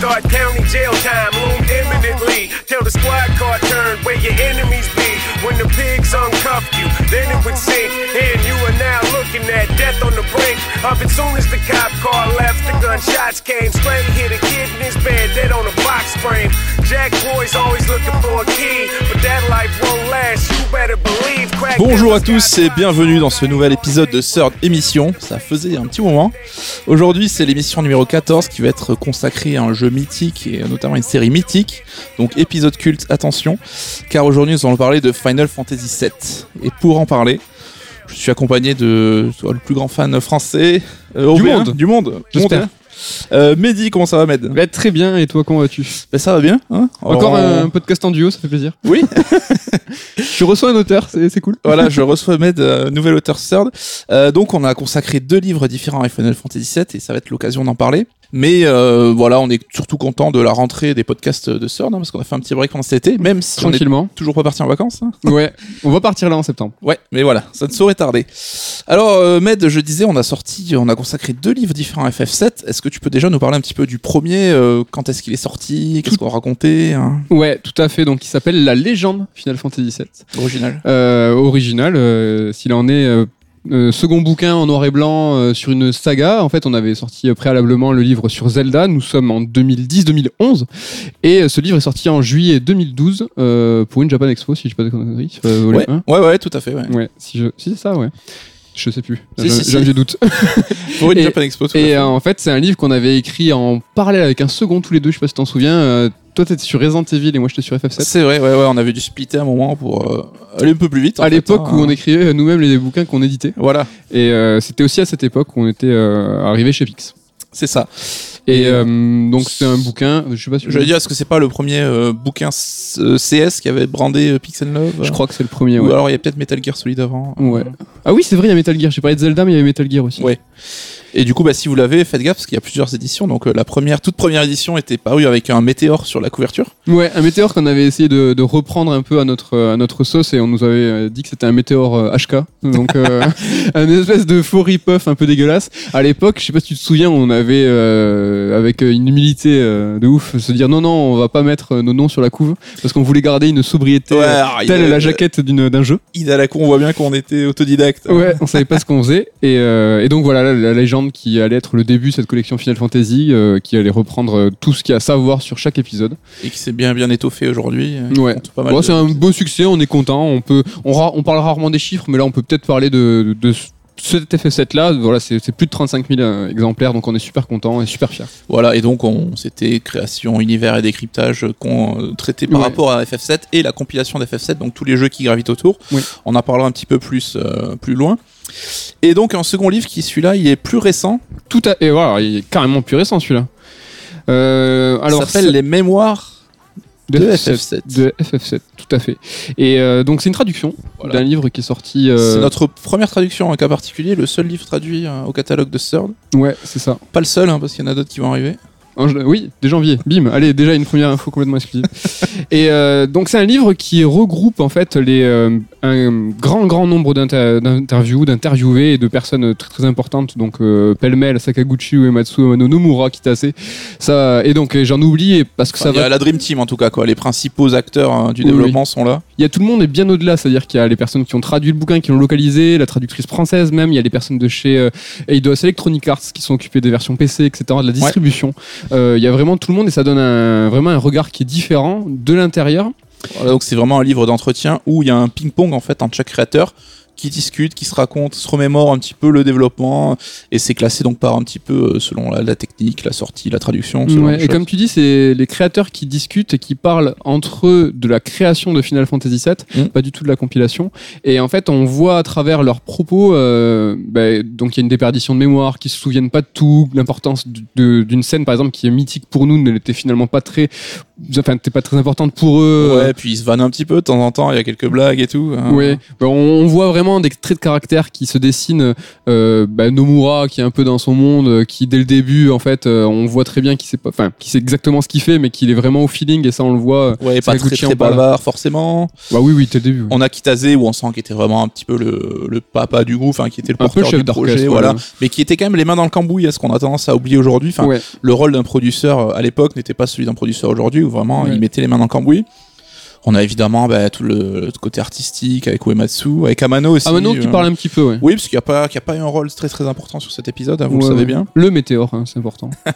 Thought county jail time loomed imminently. Till the squad car turned where your enemies be. When the pigs uncuffed you, then it would sink. And you are now looking at death on the brink of it. Soon as the cop car left, the gunshots came. Straight hit a kid in his bed, dead on a box frame. Jack boys always looking for a key, but that life won't last. You better believe. Crack Bonjour à tous et bienvenue dans ce nouvel épisode de Third Émission. Ça faisait un petit moment. Aujourd'hui, c'est l'émission numéro 14 qui va être consacrée à un jeu mythique et notamment une série mythique. Donc épisode culte, attention. Car aujourd'hui, nous allons parler de Final Fantasy VII. Et pour en parler, je suis accompagné de toi, le plus grand fan français euh, Du monde. Du monde. J'espère. Monde. Euh, Mehdi, comment ça va, Med Bah, très bien, et toi, comment vas-tu Ben, Ça va bien. hein Encore Alors, un podcast en duo, ça fait plaisir. Oui. Je reçois un auteur, c'est c'est cool. voilà, je reçois Med, euh, nouvel auteur Third. Euh, donc, on a consacré deux livres différents à Final Fantasy VII et ça va être l'occasion d'en parler. Mais euh, voilà, on est surtout content de la rentrée des podcasts de Third hein, parce qu'on a fait un petit break pendant cet été, même si on est Tranquillement. toujours pas parti en vacances. hein. Ouais, on va partir là en septembre. Ouais, mais voilà, ça ne saurait tarder. Alors, euh, Med, je disais, on a sorti, on a consacré deux livres différents à FF7. Est-ce que tu peux déjà nous parler un petit peu du premier euh, Quand est-ce qu'il est sorti Qu'est-ce qu'on racontait hein? Ouais, tout à fait. Donc, il s'appelle La légende Final Fantasy VII. Original. Euh, original, euh, s'il en est. euh, second bouquin en noir et blanc euh, sur une saga. En fait, on avait sorti euh, préalablement le livre sur Zelda. Nous sommes en 2010-2011. Et ce livre est sorti en juillet 2012 euh, pour une Japan Expo, si je dis pas de conneries. Ouais, un. ouais, ouais, tout à fait. Ouais. Ouais, si, je... si c'est ça, ouais. Je sais plus. Si, J'ai si, si. j'ai un vieux doute. Pour une Et- Japan Expo. tout à Et fait. en fait, c'est un livre qu'on avait écrit en parallèle avec un second tous les deux. Je sais pas si t'en souviens. Toi, t'étais sur Resident Evil et moi, j'étais sur FF7. C'est vrai, ouais, ouais, on avait dû splitter un moment pour euh, aller un peu plus vite. À l'époque hein. où on écrivait nous-mêmes les bouquins qu'on éditait. Voilà, Et euh, c'était aussi à cette époque où on était euh, arrivé chez Pix. c'est ça. Et Et, euh, donc c'est un bouquin. Je sais pas si Je veux dire, est-ce que c'est pas le premier euh, bouquin euh, CS qui avait brandé euh, Pixel Love Je crois que c'est le premier. Ou Ouais. alors il y a peut-être Metal Gear Solid avant. Ouais. Ah oui, c'est vrai, il y a Metal Gear. J'ai parlé de Zelda, mais il y avait Metal Gear aussi. Ouais. Et du coup, bah, si vous l'avez, faites gaffe parce qu'il y a plusieurs éditions. Donc euh, la première, toute première édition était parue avec un météore sur la couverture. Ouais, un météore qu'on avait essayé de, de reprendre un peu à notre, à notre sauce et on nous avait euh, dit que c'était un météore euh, HK. Donc, euh, un espèce de faux rip-off un peu dégueulasse. À l'époque, je sais pas si tu te souviens, on avait, euh, avec une humilité euh, de ouf, se dire non, non, on va pas mettre euh, nos noms sur la couve parce qu'on voulait garder une sobriété Ouais, euh, alors, il telle a- la jaquette d'un jeu. Ida la con, on voit bien qu'on était autodidacte. Ouais, on savait pas ce qu'on faisait. Et, euh, et donc voilà, la, la légende qui allait être le début de cette collection Final Fantasy, euh, qui allait reprendre euh, tout ce qu'il y a à savoir sur chaque épisode. Et qui s'est bien bien étoffé aujourd'hui. euh, Ouais. Bon, c'est un beau succès, on est content. On peut, on parle rarement des chiffres, mais là, on peut peut-être parler de, de, de cet FF7 là. Voilà, c'est plus de 35 000 euh, exemplaires, donc on est super content et super fier. Voilà, et donc on c'était création, univers et décryptage qu'on euh, traitait par Ouais. rapport à FF7 et la compilation d'FF7, donc tous les jeux qui gravitent autour. Oui. On en parlera un petit peu plus euh, plus loin. Et donc un second livre qui celui-là, il est plus récent. Tout à, et voilà, il est carrément plus récent celui-là. Euh, Alors, alors, s'appelle Les Mémoires de, FF7. De FF7, tout à fait. Et euh, donc, c'est une traduction Voilà. d'un livre qui est sorti. euh, C'est notre première traduction, un cas particulier, le seul livre traduit euh, au catalogue de Third. Ouais, c'est ça. Pas le seul, hein, parce qu'il y en a d'autres qui vont arriver. En oui, dès janvier. Bim. Allez, déjà une première info complètement exclusive. et euh, donc c'est un livre qui regroupe en fait les euh, un grand grand nombre d'inter- d'interviews, d'interviewés et de personnes très très importantes. Donc euh, pêle-mêle Sakaguchi, Uematsu, Amano, Nomura, Kitase. Ça et donc j'en oublie parce que ça il y a va. la Dream Team en tout cas, quoi. Les principaux acteurs hein, du Oui, développement sont là. Il y a tout le monde est bien au-delà, c'est-à-dire qu'il y a les personnes qui ont traduit le bouquin, qui l'ont localisé, la traductrice française même. Il y a les personnes de chez euh, Eidos Electronic Arts qui sont occupées des versions PC, etc., de la distribution. Euh, Il y a vraiment tout le monde et ça donne un, vraiment un regard qui est différent de l'intérieur. Voilà, donc c'est vraiment un livre d'entretien où il y a un ping-pong en fait entre chaque créateur qui discute, qui se raconte, se remémore un petit peu le développement et c'est classé donc par un petit peu euh, selon la, la technique, la sortie, la traduction. Ouais, et comme tu dis, c'est les créateurs qui discutent et qui parlent entre eux de la création de Final Fantasy VII, Mm. pas du tout de la compilation. Et en fait, on voit à travers leurs propos, euh, bah, donc il y a une déperdition de mémoire, qui se souviennent pas de tout, l'importance d'une scène par exemple qui est mythique pour nous ne l'était finalement pas très, enfin, n'était pas très importante pour eux. Ouais, puis ils se vannent un petit peu de temps en temps, il y a quelques blagues et tout. hein. Ouais, Bah, on, on voit vraiment des traits de caractère qui se dessinent. Euh, bah, Nomura, qui est un peu dans son monde, euh, qui dès le début, en fait, euh, on voit très bien qu'il sait pas, enfin, qu'il sait exactement ce qu'il fait, mais qu'il est vraiment au feeling, et ça, on le voit. Ouais, pas très, très bavard, forcément. Bah oui, oui, dès le début. On a Kitase où on sent qu'il était vraiment un petit peu le, le papa du groupe, enfin, qui était le porteur chef du projet, d'orchestre, voilà. Mais qui était quand même les mains dans le cambouis, à ce qu'on a tendance à oublier aujourd'hui. Enfin, Ouais. le rôle d'un producteur à l'époque n'était pas celui d'un producteur aujourd'hui, où vraiment Ouais. il mettait les mains dans le cambouis. On a évidemment bah, tout le, le côté artistique avec Uematsu, avec Amano aussi. Maintenant qui euh, parle un petit peu, ouais. Oui, parce qu'il n'y a, pas- y a pas eu un rôle très très important sur cet épisode, hein, vous Ouais, le savez ouais. bien. Le météore, hein, c'est important.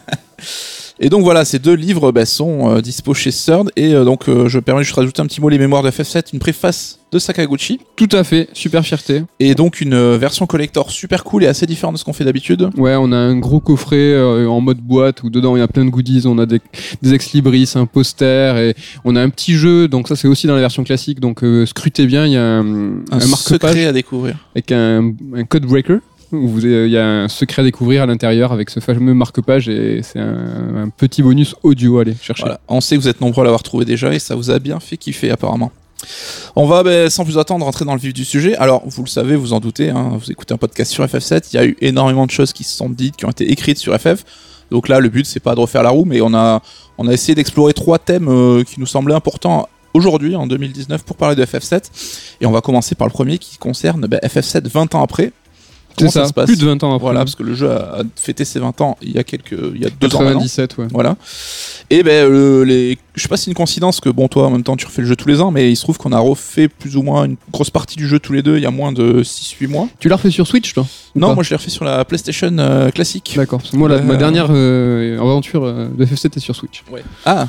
Et donc voilà, ces deux livres bah, sont euh, dispo chez CERN. Et euh, donc euh, je permets juste de rajouter un petit mot les mémoires de FF7, une préface de Sakaguchi. Tout à fait, super fierté. Et donc une euh, version collector super cool et assez différente de ce qu'on fait d'habitude. Ouais, on a un gros coffret en mode boîte où dedans il y a plein de goodies. On a des, des ex-libris, un poster et on a un petit jeu. Donc ça, c'est aussi dans la version classique. Donc scrutez bien, il y a un, Un, marque-page à découvrir. avec un, un code breaker. Où il y a un secret à découvrir à l'intérieur avec ce fameux marque-page et c'est un, un petit bonus audio. Allez, chercher. Voilà. On sait que vous êtes nombreux à l'avoir trouvé déjà et ça vous a bien fait kiffer apparemment. On va ben, sans plus attendre rentrer dans le vif du sujet. Alors vous le savez, vous en doutez, hein, vous écoutez un podcast sur FF7, il y a eu énormément de choses qui se sont dites, qui ont été écrites sur FF. Donc là, le but c'est pas de refaire la roue, mais on a on a essayé d'explorer trois thèmes euh, qui nous semblaient importants aujourd'hui en 2019 pour parler de FF7 et on va commencer par le premier qui concerne ben, FF7 20 ans après. Comment ça, se passe plus de 20 ans après. Voilà, parce que le jeu a a fêté ses 20 ans il y a quelques il y a deux ans maintenant. 97, ouais. Voilà. Et ben euh, les, je sais pas si c'est une coïncidence que bon toi en même temps tu refais le jeu tous les ans, mais il se trouve qu'on a refait plus ou moins une grosse partie du jeu tous les deux il y a moins de 6-8 mois. Tu l'as refait sur Switch, toi? Non, moi je l'ai refait sur la PlayStation euh, classique. D'accord. Moi, la- ma Euh, dernière euh, aventure de FF7 est sur Switch. Ah.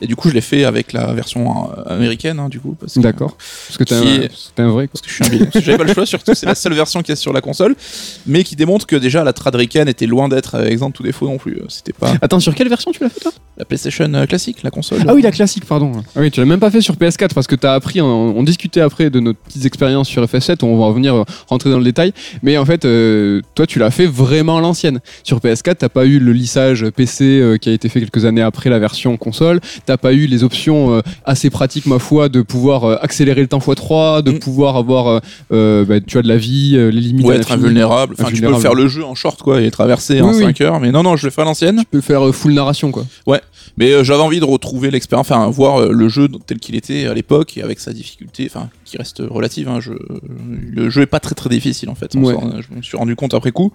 Et du coup je l'ai fait avec la version euh, américaine hein, du coup. parce que- D'accord. Parce que t'es un, est- t'es un vrai. Quoi. Parce que je suis un bidon. Parce que J'avais pas le choix, surtout c'est la seule version qui est sur la console, mais qui démontre que déjà la trad ricaine était loin d'être euh, exempte de tout défaut non plus. Euh, C'était pas Attends, sur quelle version tu l'as fait toi? La PlayStation euh, classique, la console. Ah oui, la classique, pardon. Ah oui, tu l'as même pas fait sur PS4 parce que t'as appris, on, on discutait après de nos petites expériences sur FF7, on va revenir euh, rentrer dans le détail. Mais en fait, euh, toi, tu l'as fait vraiment à l'ancienne. Sur PS4, t'as pas eu le lissage PC euh, qui a été fait quelques années après la version console. T'as pas eu les options euh, assez pratiques, ma foi, de pouvoir accélérer le temps x3, de Mm. pouvoir avoir, bah, tu as de la vie, les limites. Ouais, être invulnérable. Enfin, tu peux faire le jeu en short, quoi, et traverser en Oui, oui. 5 heures. Mais non, non, je fais à l'ancienne. Tu peux faire full narration, quoi. Mais euh, j'avais envie de retrouver l'expérience, enfin, voir euh, le jeu tel qu'il était à l'époque et avec sa difficulté, enfin, qui reste relative. Hein, je... Le jeu est pas très très difficile en fait. Ouais. s'en- Je me suis rendu compte après coup.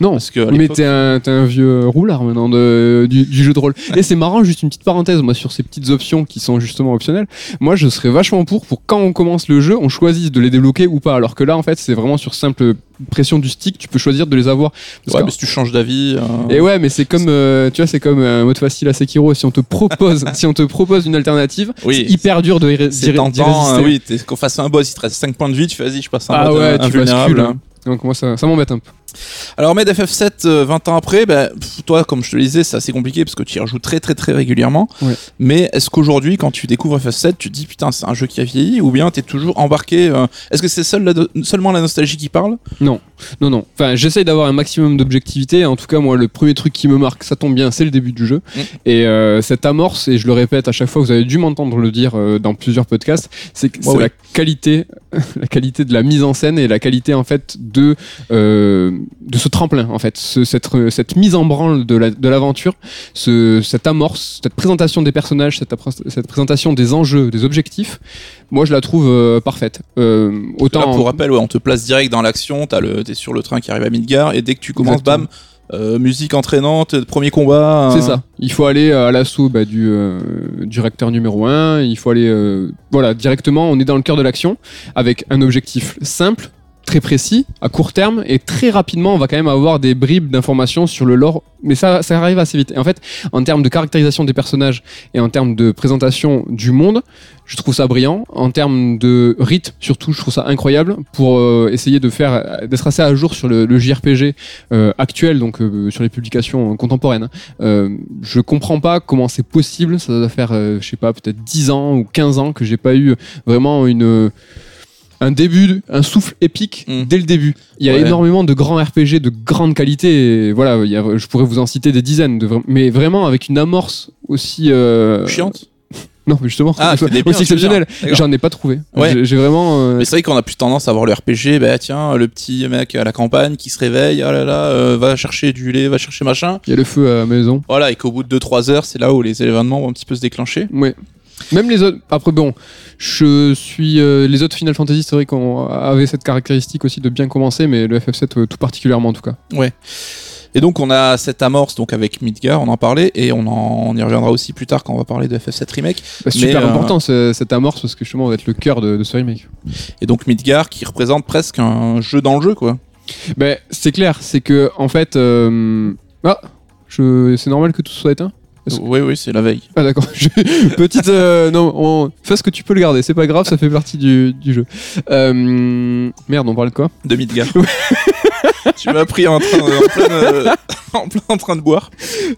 Non, Parce que Mais t'es un, un vieux roulard maintenant de, du, du jeu de rôle. Et c'est marrant, juste une petite parenthèse, moi, sur ces petites options qui sont justement optionnelles. Moi, je serais vachement pour, pour quand on commence le jeu, on choisisse de les débloquer ou pas. Alors que là, en fait, c'est vraiment sur simple pression du stick, tu peux choisir de les avoir. Parce Ouais, que- mais si tu changes d'avis. euh, Et ouais, mais c'est comme, euh, tu vois, c'est comme un mode facile à Sekiro. Si on te propose, si on te propose une alternative, Oui, c'est hyper dur de d'y tentant. résister. euh, oui, fasse un boss, il te reste 5 points de vie, tu fais vas-y, je passe un Ah mode ouais, tu invulnérable. bascules. hein. Donc moi, ça, ça m'embête un peu. Alors, Med FF7, euh, 20 ans après, bah, pff, toi, comme je te le disais, c'est assez compliqué parce que tu y rejoues très très très régulièrement. Ouais. Mais est-ce qu'aujourd'hui, quand tu découvres FF7, tu te dis putain, c'est un jeu qui a vieilli ou bien t'es toujours embarqué euh, Est-ce que c'est seul la seulement la nostalgie qui parle? Non, non. Enfin, j'essaye d'avoir un maximum d'objectivité. En tout cas, moi, le premier truc qui me marque, ça tombe bien, c'est le début du jeu. Mm. Et euh, cette amorce, et je le répète à chaque fois, vous avez dû m'entendre le dire euh, dans plusieurs podcasts, c'est Ouais, ouais. la qualité, la qualité de la mise en scène et la qualité en fait de euh, de ce tremplin en fait, ce- cette cette mise en branle de la- de l'aventure, ce cette amorce, cette présentation des personnages, cette, présentation des enjeux, des objectifs. Moi, je la trouve euh, parfaite. Euh, autant Là, pour rappel, ouais, on te place direct dans l'action, t'as le- t'es sur le train qui arrive à Midgar et dès que tu commences, Exactement. bam, euh, musique entraînante, premier combat. C'est euh, ça. Il faut aller à l'assaut bah, du, euh, du réacteur numéro 1. Il faut aller, euh, voilà, directement. On est dans le cœur de l'action avec un objectif simple, très précis, à court terme et très rapidement. On va quand même avoir des bribes d'informations sur le lore, mais ça, ça arrive assez vite. Et en fait, en termes de caractérisation des personnages et en termes de présentation du monde, je trouve ça brillant. En termes de rythme, surtout, je trouve ça incroyable pour euh, essayer de faire, d'être assez à jour sur le, JRPG euh, actuel, donc euh, sur les publications contemporaines. hein. Je comprends pas comment c'est possible. Ça doit faire, je sais pas, peut-être 10 ans ou 15 ans que j'ai pas eu vraiment une un début, un souffle épique Mm. dès le début. Il y a Ouais. énormément de grands RPG de grande qualité. Et voilà, il y a- je pourrais vous en citer des dizaines, de, mais vraiment avec une amorce aussi euh, Chiante. Non, mais justement, Ah, aussi exceptionnel. J'en ai pas trouvé. Ouais. J'ai- J'ai vraiment. euh, Mais c'est vrai qu'on a plus tendance à voir le RPG, bah tiens, le petit mec à la campagne qui se réveille, oh là là, euh, va chercher du lait, va chercher machin. Il y a le feu à la maison. Voilà, et qu'au bout de 2-3 heures, c'est là où les événements vont un petit peu se déclencher. Ouais. Même les autres. Après, bon, je suis. euh, les autres Final Fantasy, c'est vrai qu'on avait cette caractéristique aussi de bien commencer, mais le FF7 euh, tout particulièrement en tout cas. Et donc on a cette amorce donc avec Midgar, on en parlait, et on, en, on y reviendra aussi plus tard quand on va parler de FF7 Remake. Bah, super euh, important ce- cette amorce parce que justement, on va être le cœur de, de ce remake. Et donc Midgar qui représente presque un jeu dans le jeu, quoi. Ben, c'est clair, c'est que en fait. Ah, je... c'est normal que tout soit éteint? Oui, oui, c'est la veille. Ah d'accord. Petite euh, non, on... fais ce que tu peux le garder, c'est pas grave, ça fait partie du, du jeu. Euh, Merde, on parlait de quoi? De Midgar. tu m'as pris en, train, en, plein, euh, en plein en train de boire.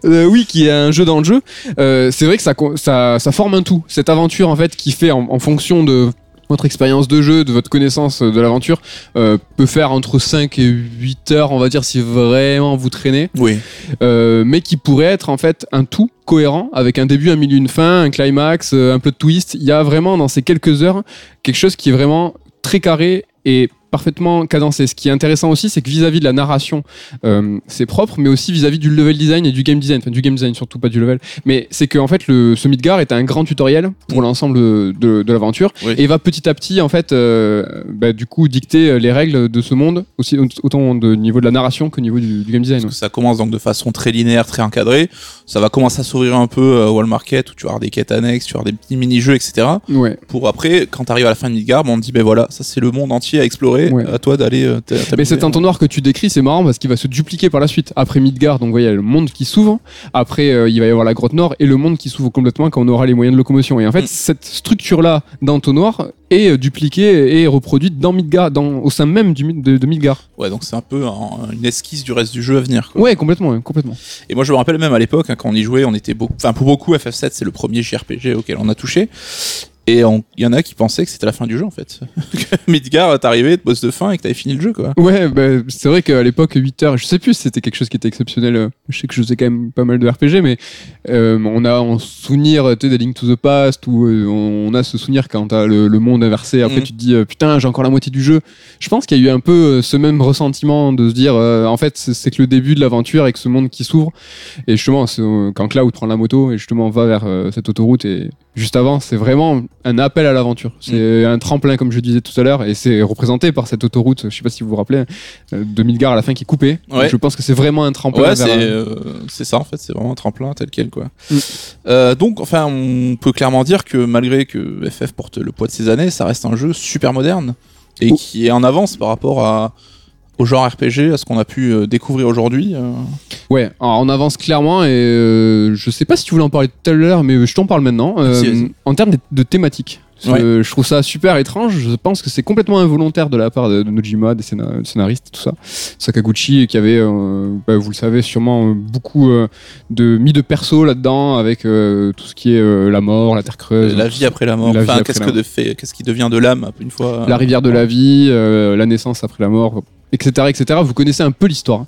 Euh, Oui, qui est un jeu dans le jeu. Euh, c'est vrai que ça, co- ça, ça forme un tout. Cette aventure en fait qui fait en, en fonction de votre expérience de jeu, de votre connaissance de l'aventure, euh, peut faire entre 5 et 8 heures, on va dire, si vraiment vous traînez. Oui. euh, mais qui pourrait être en fait un tout cohérent avec un début, un milieu, une fin, un climax, euh, un plot twist. Il y a vraiment dans ces quelques heures quelque chose qui est vraiment très carré et parfaitement cadencé. Ce qui est intéressant aussi, c'est que vis-à-vis de la narration, euh, c'est propre, mais aussi vis-à-vis du level design et du game design, enfin du game design surtout pas du level. Mais c'est que en fait le ce Midgar est un grand tutoriel pour l'ensemble de, de l'aventure Oui. et va petit à petit en fait euh, bah, du coup dicter les règles de ce monde aussi autant de niveau de la narration que au niveau du, du game design. Parce que ça commence donc de façon très linéaire, très encadrée. Ça va commencer à s'ouvrir un peu euh, Wall Market où tu vas avoir des quêtes annexes, tu vas avoir des petits mini-jeux, etc. Ouais. Pour après, quand tu arrives à la fin de Midgard, ben, on te dit, ben voilà, ça c'est le monde entier à explorer. Ouais. À toi d'aller. euh, Mais cet entonnoir que tu décris, c'est marrant parce qu'il va se dupliquer par la suite. Après Midgard, donc vous voyez, il y a le monde qui s'ouvre. Après, euh, il va y avoir la grotte nord et le monde qui s'ouvre complètement quand on aura les moyens de locomotion. Et en fait, Mm. cette structure-là d'entonnoir est euh, dupliquée et reproduite dans Midgard, dans, au sein même du, de, de Midgard. Ouais, donc c'est un peu un- une esquisse du reste du jeu à venir. Quoi. Ouais, complètement, ouais, complètement. Et moi je me rappelle même à l'époque, hein, quand on y jouait, on était beaucoup. Enfin, pour beaucoup, FF7 c'est le premier JRPG auquel on a touché. Et il y en a qui pensaient que c'était la fin du jeu en fait. que Midgard t'arrivais, te boss de fin et que t'avais fini le jeu quoi. Ouais, bah, c'est vrai qu'à l'époque, 8 heures, je sais plus si c'était quelque chose qui était exceptionnel. euh, Je sais que je faisais quand même pas mal de RPG, mais euh, on a en souvenir, des Link to the Past, où euh, on a ce souvenir quand t'as le, le monde inversé, après Mhm. tu te dis, putain, j'ai encore la moitié du jeu. Je pense qu'il y a eu un peu ce même ressentiment de se dire, euh, en fait, c'est que le début de l'aventure avec ce monde qui s'ouvre. Et justement, quand Cloud prend la moto et justement va vers cette autoroute, et juste avant, c'est vraiment un appel à l'aventure. C'est un tremplin, comme je disais tout à l'heure, et c'est représenté par cette autoroute, je sais pas si vous vous rappelez, euh, de Midgar à la fin qui est coupée. Ouais. Je pense que c'est vraiment un tremplin Ouais, vers c'est un- euh, c'est ça en fait, c'est vraiment un tremplin tel quel quoi. Mm. Euh, donc enfin, on peut clairement dire que malgré que FF porte le poids de ses années, ça reste un jeu super moderne et Oh. qui est en avance par rapport à au genre RPG, à ce qu'on a pu euh, découvrir aujourd'hui. euh. Ouais, alors on avance clairement, et euh, je sais pas si tu voulais en parler tout à l'heure, mais je t'en parle maintenant. Euh, en termes de, de thématique. Parce que Je trouve ça super étrange. Je pense que c'est complètement involontaire de la part de, de Nojima, des scéna- scénaristes, tout ça. Sakaguchi, qui avait, euh, bah, vous le savez sûrement, euh, beaucoup euh, de mis de perso là-dedans, avec euh, tout ce qui est euh, la mort, la terre creuse, la vie après la mort. Enfin, qu'est-ce que mort. de fait, qu'est-ce qui devient de l'âme une fois la rivière de la vie, euh, la naissance après la mort, etc., etc. Vous connaissez un peu l'histoire.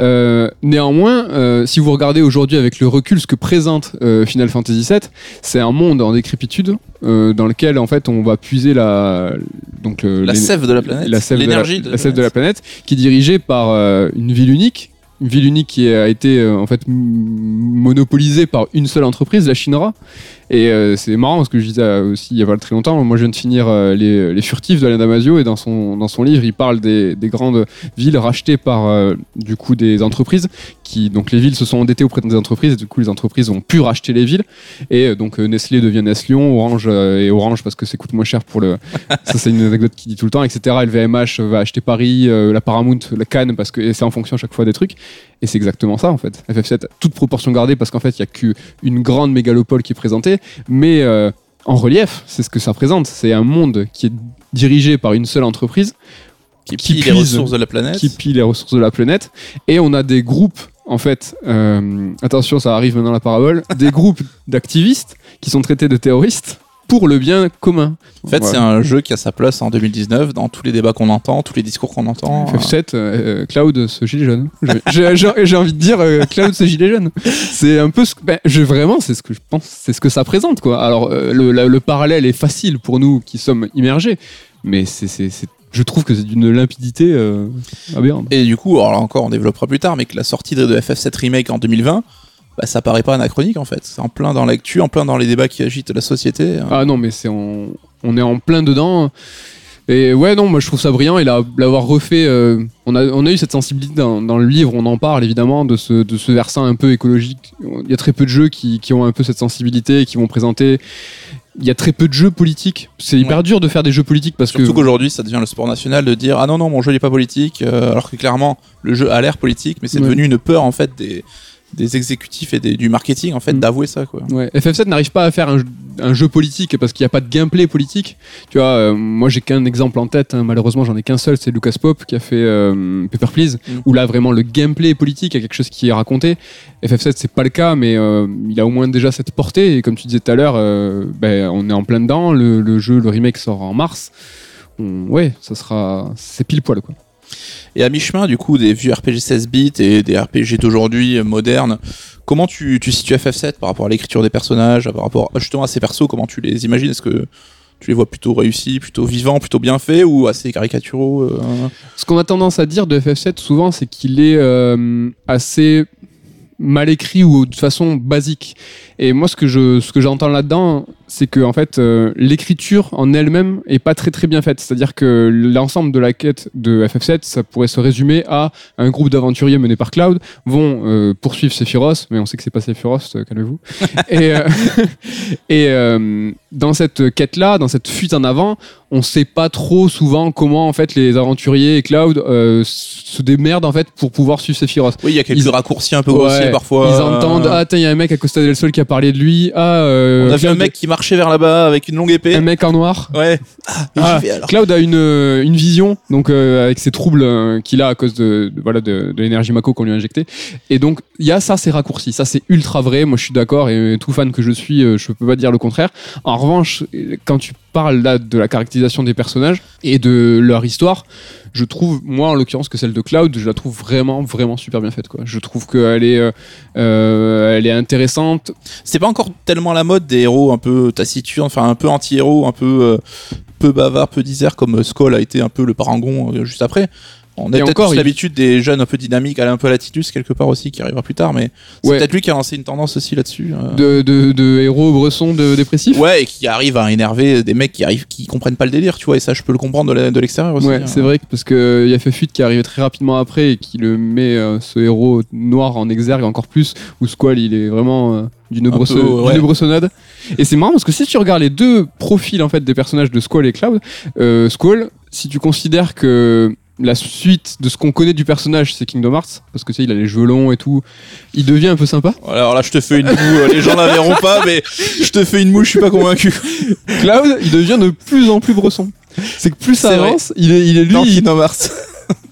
Euh, néanmoins, euh, si vous regardez aujourd'hui avec le recul ce que présente euh, Final Fantasy VII, c'est un monde en décrépitude dans lequel en fait on va puiser la donc la sève de la planète, la sève de la, l'énergie la sève de la planète, qui est dirigée par une ville unique. Une ville unique qui a été en fait monopolisée par une seule entreprise, la Shinra. Et euh, c'est marrant parce que je disais euh, aussi il y a pas très longtemps, moi je viens de finir euh, les, Furtifs d'Alain Damasio et dans son, livre il parle des, des grandes villes rachetées par du coup des entreprises qui donc les villes se sont endettées auprès des entreprises et du coup les entreprises ont pu racheter les villes et euh, donc euh, Nestlé devient Neslion, Orange euh, et Orange parce que ça coûte moins cher pour le ça c'est une anecdote qui dit tout le temps etc. LVMH va acheter Paris, la Paramount, la Cannes parce que c'est en fonction à chaque fois des trucs et c'est exactement ça en fait. FF7 toute proportion gardée parce qu'en fait il y a qu'une grande mégalopole qui est présentée mais euh, en relief, c'est ce que ça présente. C'est un monde qui est dirigé par une seule entreprise qui qui pille les puise- ressources de la planète. qui pille les ressources de la planète. Et on a des groupes, en fait, euh, attention, ça arrive maintenant la parabole, des groupes d'activistes qui sont traités de terroristes pour le bien commun. En fait, Voilà. c'est un jeu qui a sa place en 2019 dans tous les débats qu'on entend, tous les discours qu'on entend. FF7, euh, Cloud, ce gilet jaune. J'ai- envie de dire euh, Cloud, ce gilet jaune. C'est un peu ce que, ben, je, vraiment, c'est ce que je pense, c'est ce que ça présente, quoi. Alors, euh, le, la- le parallèle est facile pour nous qui sommes immergés, mais c'est- je trouve que c'est d'une limpidité euh, aberrante. Et du coup, alors là encore, on développera plus tard, mais que la sortie de, de FF7 Remake en 2020, bah, ça paraît pas anachronique en fait. C'est en plein dans l'actu, en plein dans les débats qui agitent la société. Ah non, mais c'est on, on est en plein dedans. Et ouais, non, moi je trouve ça brillant. Et l'avoir refait, euh, on, a, on a eu cette sensibilité dans, dans le livre, on en parle évidemment de ce, de ce versant un peu écologique. Il y a très peu de jeux qui, qui ont un peu cette sensibilité, qui vont présenter. Il y a très peu de jeux politiques. C'est hyper Ouais. dur de faire des jeux politiques parce Surtout que. qu'aujourd'hui, ça devient le sport national de dire ah non non mon jeu n'est pas politique, euh, alors que clairement le jeu a l'air politique, mais c'est Ouais. devenu une peur en fait des des exécutifs et des- du marketing en fait Mm. d'avouer ça quoi. Ouais, FF7 n'arrive pas à faire un, jeu- un jeu politique parce qu'il n'y a pas de gameplay politique. Tu vois, euh, moi j'ai qu'un exemple en tête, hein, malheureusement j'en ai qu'un seul, c'est Lucas Pop qui a fait euh, Paper Please, Mm. où là vraiment le gameplay politique, il y a quelque chose qui est raconté. FF7 c'est pas le cas, mais euh, il a au moins déjà cette portée, et comme tu disais tout à l'heure, ben, on est en plein dedans, le, le jeu, le remake sort en mars. On- ouais, ça sera. C'est pile poil quoi. Et à mi-chemin du coup des vieux RPG 16 bits et des RPG d'aujourd'hui euh, modernes, comment tu, tu situes FF7 par rapport à l'écriture des personnages, par rapport à- justement à ces persos, comment tu les imagines? Est-ce que tu les vois plutôt réussis, plutôt vivants, plutôt bien faits ou assez caricaturaux euh, Ce qu'on a tendance à dire de FF7 souvent, c'est qu'il est euh, assez mal écrit ou de façon basique. Et moi, ce que je, ce que j'entends là-dedans, c'est que en fait, euh, l'écriture en elle-même est pas très très bien faite. C'est-à-dire que l'ensemble de la quête de FF7, ça pourrait se résumer à un groupe d'aventuriers menés par Cloud vont euh, poursuivre Sephiroth, mais on sait que c'est pas Sephiroth, euh, calmez-vous. et et dans cette quête-là, dans cette fuite en avant, on sait pas trop souvent comment en fait les aventuriers et Cloud se démerdent en fait pour pouvoir suivre Sephiroth. Oui, il y a quelques Ils- raccourcis un peu Ouais, grossiers parfois. Ils entendent ah tiens il y a un mec à Costa del Sol qui a parlé de lui ah euh, On a vu un mec qui marchait vers là-bas avec une longue épée. un mec en noir. Ouais. Ah, Ah, vais alors. Cloud a une, euh, une vision, donc euh, avec ses troubles euh, qu'il a à cause de, de- voilà de, de l'énergie Mako qu'on lui a injecté. Et donc il y a ça, c'est raccourci, ça c'est ultra vrai. Moi je suis d'accord et tout fan que je suis, euh, je peux pas dire le contraire. En revanche, euh, quand tu parles là de la caractérisation des personnages et de leur histoire, je trouve moi en l'occurrence que celle de Cloud, je la trouve vraiment vraiment super bien faite. Je trouve qu'elle est euh, euh, elle est intéressante. C'est pas encore tellement la mode des héros un peu taciturnes, enfin un peu anti-héros, un peu euh, peu bavard, peu disert comme Skull a été un peu le parangon juste après. On a peut-être il- l'habitude des jeunes un peu dynamiques, aller un peu à la Titus quelque part aussi, qui arrivera plus tard, mais c'est Ouais. peut-être lui qui a lancé une tendance aussi là-dessus. euh. De, de, de héros bressons de dépressifs? Ouais, et qui arrive à énerver des mecs qui arrivent, qui comprennent pas le délire, tu vois, et ça je peux le comprendre de l'extérieur aussi. Ouais, hein. c'est vrai parce que il y a FF8 qui est arrivé très rapidement après et qui le met euh, ce héros noir en exergue encore plus où Squall il est vraiment euh, d'une peu, ouais. d'une brossonnade. Et c'est marrant parce que si tu regardes les deux profils en fait des personnages de Squall et Cloud, euh, Squall, si tu considères que la suite de ce qu'on connaît du personnage c'est Kingdom Hearts parce que tu sais il a les cheveux longs et tout, il devient un peu sympa. Alors là je te fais une moue, euh, les gens la verront pas, mais je te fais une moue, je suis pas convaincu. Cloud, il devient de plus en plus bresson. C'est que plus ça vrai. avance, il est, il est lui, Dans Kingdom Hearts.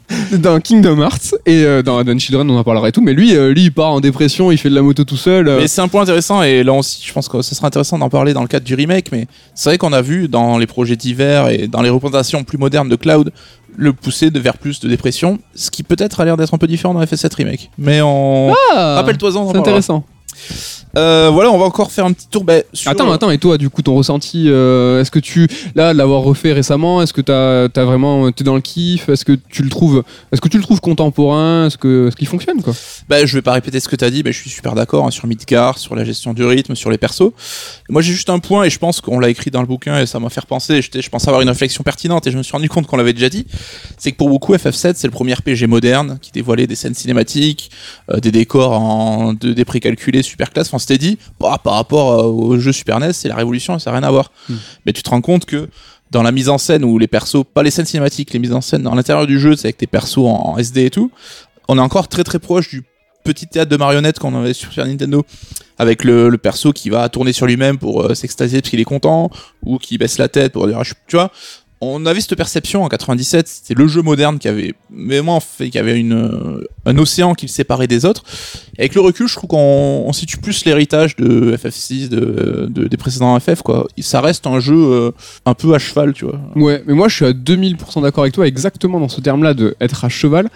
dans Kingdom Hearts et euh, dans Advent Children on en parlera et tout mais lui euh, lui il part en dépression il fait de la moto tout seul euh. Mais c'est un point intéressant et là aussi, je pense que ce sera intéressant d'en parler dans le cadre du remake. Mais c'est vrai qu'on a vu dans les projets divers et dans les représentations plus modernes de Cloud le pousser de vers plus de dépression, ce qui peut-être a l'air d'être un peu différent dans FF7 remake. Mais on Ah, rappelle-toi-en. c'est intéressant Euh, voilà, on va encore faire un petit tour. bah, sur- attends attends et toi du coup ton ressenti euh, est-ce que tu là de l'avoir refait récemment est-ce que t'as as vraiment t'es dans le kiff est-ce que tu le trouves est-ce que tu le trouves contemporain est-ce que est-ce qu'il fonctionne quoi? Bah, je vais pas répéter ce que t'as dit, mais je suis super d'accord hein, sur Midgar, sur la gestion du rythme, sur les persos. Moi, j'ai juste un point et je pense qu'on l'a écrit dans le bouquin et ça m'a fait repenser. Je pense avoir une réflexion pertinente et je me suis rendu compte qu'on l'avait déjà dit. C'est que pour beaucoup, FF7, c'est le premier RPG moderne qui dévoilait des scènes cinématiques, euh, des décors en 2D précalculés, super classe. Enfin, c'était dit, bah, par rapport euh, au jeu Super NES, c'est la révolution, ça n'a rien à voir. Hmm. Mais tu te rends compte que dans la mise en scène où les persos, pas les scènes cinématiques, les mises en scène dans l'intérieur du jeu, c'est avec tes persos en, en SD et tout, on est encore très très proche du petit théâtre de marionnettes qu'on avait sur Super Nintendo, avec le, le perso qui va tourner sur lui-même pour euh, s'extasier parce qu'il est content, ou qui baisse la tête pour dire, ah, je- tu vois, on avait cette perception en 97, c'était le jeu moderne qui avait vraiment fait qu'il avait euh, un océan qui le séparait des autres. Avec le recul, je trouve qu'on on situe plus l'héritage de FF6, de, de- des précédents FF, quoi. Ça reste un jeu euh, un peu à cheval, tu vois. Ouais, mais moi je suis à 2000% d'accord avec toi, exactement dans ce terme-là de être à cheval.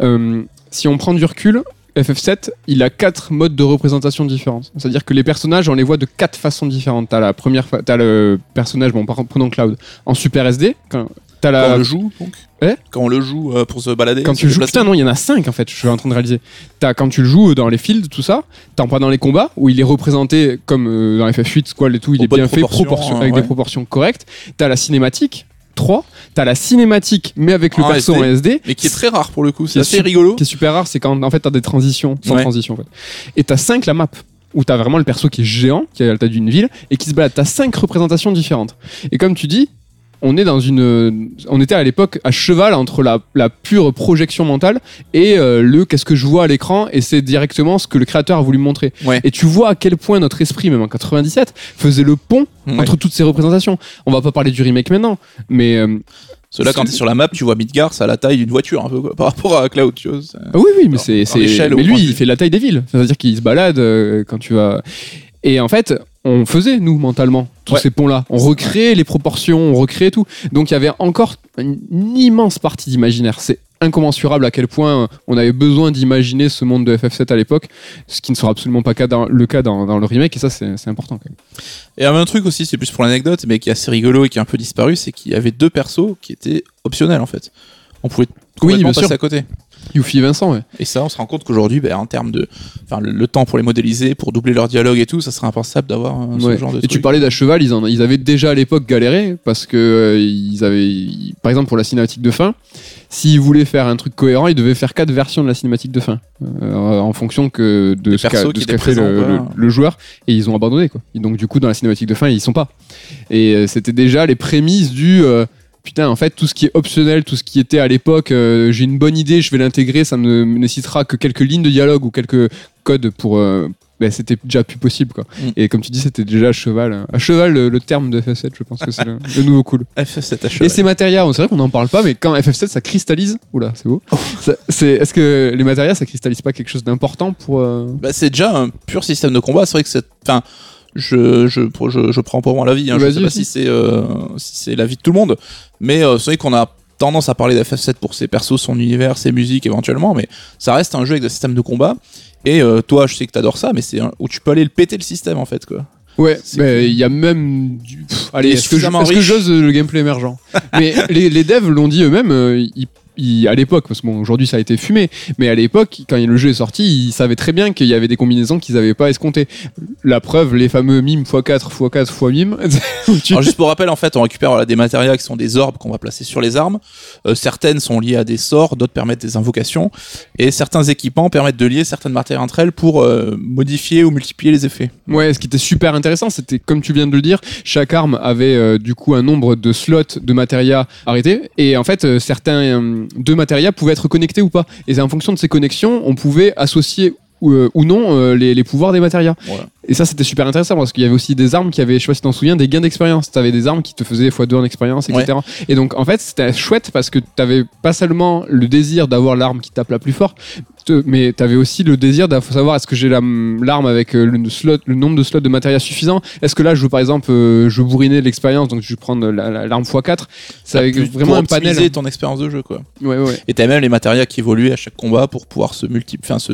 Euh, si on prend du recul, FF7, il a quatre modes de représentation différents. C'est-à-dire que les personnages, on les voit de quatre façons différentes. T'as la première, t'as le personnage, bon, prenons Cloud, en Super SD. Quand, on le joue, donc. Ouais. Quand on le joue euh, pour se balader. quand tu le joues, putain non, il y en a 5 en fait, je suis en train de réaliser. T'as quand tu le joues dans les fields, tout ça, t'as pas dans les combats où il est représenté comme euh, dans FF8, Squall et tout, il est bien fait, proportion- avec ouais. des proportions correctes. T'as la cinématique 3, t'as la cinématique mais avec le En perso SD. en SD. Mais qui est très rare pour le coup, c'est est assez rigolo. qui est super rare, c'est quand en fait t'as des transitions sans Ouais. transition en fait. Et t'as 5 la map où t'as vraiment le perso qui est géant, qui est à la taille d'une ville et qui se balade. T'as 5 représentations différentes. Et comme tu dis, on est dans une, on était à l'époque à cheval entre la, la pure projection mentale et euh, le qu'est-ce que je vois à l'écran et c'est directement ce que le créateur a voulu montrer. Ouais. Et tu vois à quel point notre esprit, même en 97, faisait le pont Ouais. entre toutes ces représentations. On va pas parler du remake maintenant, mais euh, Cela, quand c'est- t'es sur la map, tu vois Midgar, c'est à la taille d'une voiture un peu quoi, par rapport à Cloud, tu vois. Ah oui, oui, mais c'est, mais lui, il fait la taille des villes. C'est-à-dire qu'il se balade euh, quand tu vas. Et en fait, on faisait nous mentalement tous Ouais. ces ponts-là. On recréait les proportions, on recréait tout. Donc il y avait encore une, immense partie d'imaginaire. C'est incommensurable à quel point on avait besoin d'imaginer ce monde de FF7 à l'époque, ce qui ne sera absolument pas le cas dans, dans le remake. Et ça, c'est, c'est important quand même. Et un truc aussi, c'est plus pour l'anecdote, mais qui est assez rigolo et qui est un peu disparu, c'est qu'il y avait deux persos qui étaient optionnels en fait. On pouvait complètement bien passer sûr. à côté. Yuffie et Vincent, ouais. Et ça, on se rend compte qu'aujourd'hui, ben, en termes de, enfin, le, le temps pour les modéliser, pour doubler leur dialogue et tout, ça serait impensable d'avoir euh, ce Ouais. genre de Et truc. tu parlais d'à cheval, ils, en, ils avaient déjà à l'époque galéré parce que euh, ils avaient, ils- par exemple pour la cinématique de fin, s'ils voulaient faire un truc cohérent, ils devaient faire quatre versions de la cinématique de fin euh, en fonction que de ce qu'a étaient fait le, joueur et ils ont abandonné quoi. Et donc du coup dans la cinématique de fin ils y sont pas. Et euh, c'était déjà les prémices du euh, Putain, en fait, tout ce qui est optionnel, tout ce qui était à l'époque, euh, j'ai une bonne idée, je vais l'intégrer, ça ne nécessitera que quelques lignes de dialogue ou quelques codes pour. euh, ben, c'était déjà plus possible, quoi. Mm. Et comme tu dis, c'était déjà à cheval. hein. À cheval, le, le terme de FF7, je pense que c'est le, le nouveau cool. FF7 à Et cheval. ces matérias, c'est vrai qu'on n'en parle pas, mais quand FF7 ça cristallise, oula, c'est beau. C'est, est-ce que les matérias ça cristallise pas quelque chose d'important pour. euh, Bah, c'est déjà un pur système de combat. C'est vrai que c'est, enfin, je, je, je, je prends pour moi l'avis. Hein, je sais pas si c'est, euh, si l'avis de tout le monde, mais euh, c'est vrai qu'on a tendance à parler d'FF7 pour ses persos, son univers, ses musiques éventuellement, mais ça reste un jeu avec des systèmes de combat. Et euh, toi, je sais que t'adores ça, mais c'est où tu peux aller le péter le système en fait, quoi. Ouais, mais il y a même du. Pff, allez, est-ce que, j'ose le gameplay émergent? Mais les, les devs l'ont dit eux-mêmes, euh, ils- à l'époque, parce que bon, aujourd'hui ça a été fumé, mais à l'époque, quand le jeu est sorti, ils savaient très bien qu'il y avait des combinaisons qu'ils n'avaient pas escomptées. La preuve, les fameux mimes x4, x4, x mime. Alors juste pour rappel, en fait, on récupère voilà, des matérias qui sont des orbes qu'on va placer sur les armes. Euh, certaines sont liées à des sorts, d'autres permettent des invocations, et certains équipements permettent de lier certaines matérias entre elles pour euh, modifier ou multiplier les effets. Ouais, ce qui était super intéressant, c'était comme tu viens de le dire, chaque arme avait euh, du coup un nombre de slots de matérias arrêtés, et en fait, certains euh, de matérias pouvaient être connectés ou pas. Et en fonction de ces connexions, on pouvait associer euh, ou non euh, les, les pouvoirs des matérias. Voilà. Et ça, c'était super intéressant parce qu'il y avait aussi des armes qui avaient, je sais pas si t'en souviens, des gains d'expérience. T'avais des armes qui te faisaient x2 en expérience, etc. Et donc, en fait, c'était chouette parce que t'avais pas seulement le désir d'avoir l'arme qui tape la plus fort, mais t'avais aussi le désir de savoir est-ce que j'ai la- l'arme avec euh, le, slot, le nombre de slots de matériel suffisant? Est-ce que là, je veux par exemple, euh, je de l'expérience, donc je vais prendre la- la- l'arme x4. Ça avait vraiment un panel. ton expérience de jeu, quoi. Ouais, ouais. Et t'as même les matérias qui évoluaient à chaque combat pour pouvoir se multiplier, enfin se,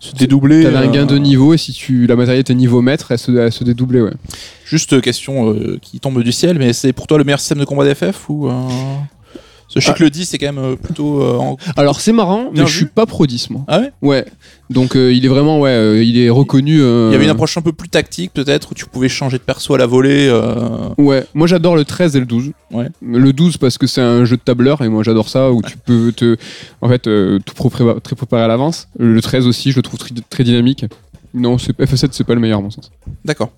se dédoubler. T'avais un gain de euh, niveau et si tu la matériel était niveau maître, elle se, elle se dédoublait, ouais. Juste euh, question euh, qui tombe du ciel, mais c'est pour toi le meilleur système de combat d'FF ou euh... Parce que je sais Ah. que le 10 c'est quand même euh, plutôt euh, en- Alors c'est marrant, Bien mais je suis pas pro 10 moi. Ah ouais? Ouais. Donc euh, il est vraiment ouais, euh, il est reconnu. euh, Il y avait une approche un peu plus tactique peut-être où tu pouvais changer de perso à la volée. euh, Ouais, moi j'adore le 13 et le 12. Ouais. Le 12 parce que c'est un jeu de tableur et moi j'adore ça où tu peux te en fait euh, tout pré- très préparer à l'avance. Le 13 aussi, je le trouve très, très dynamique. Non, c'est FF7 c'est pas le meilleur à mon sens. D'accord.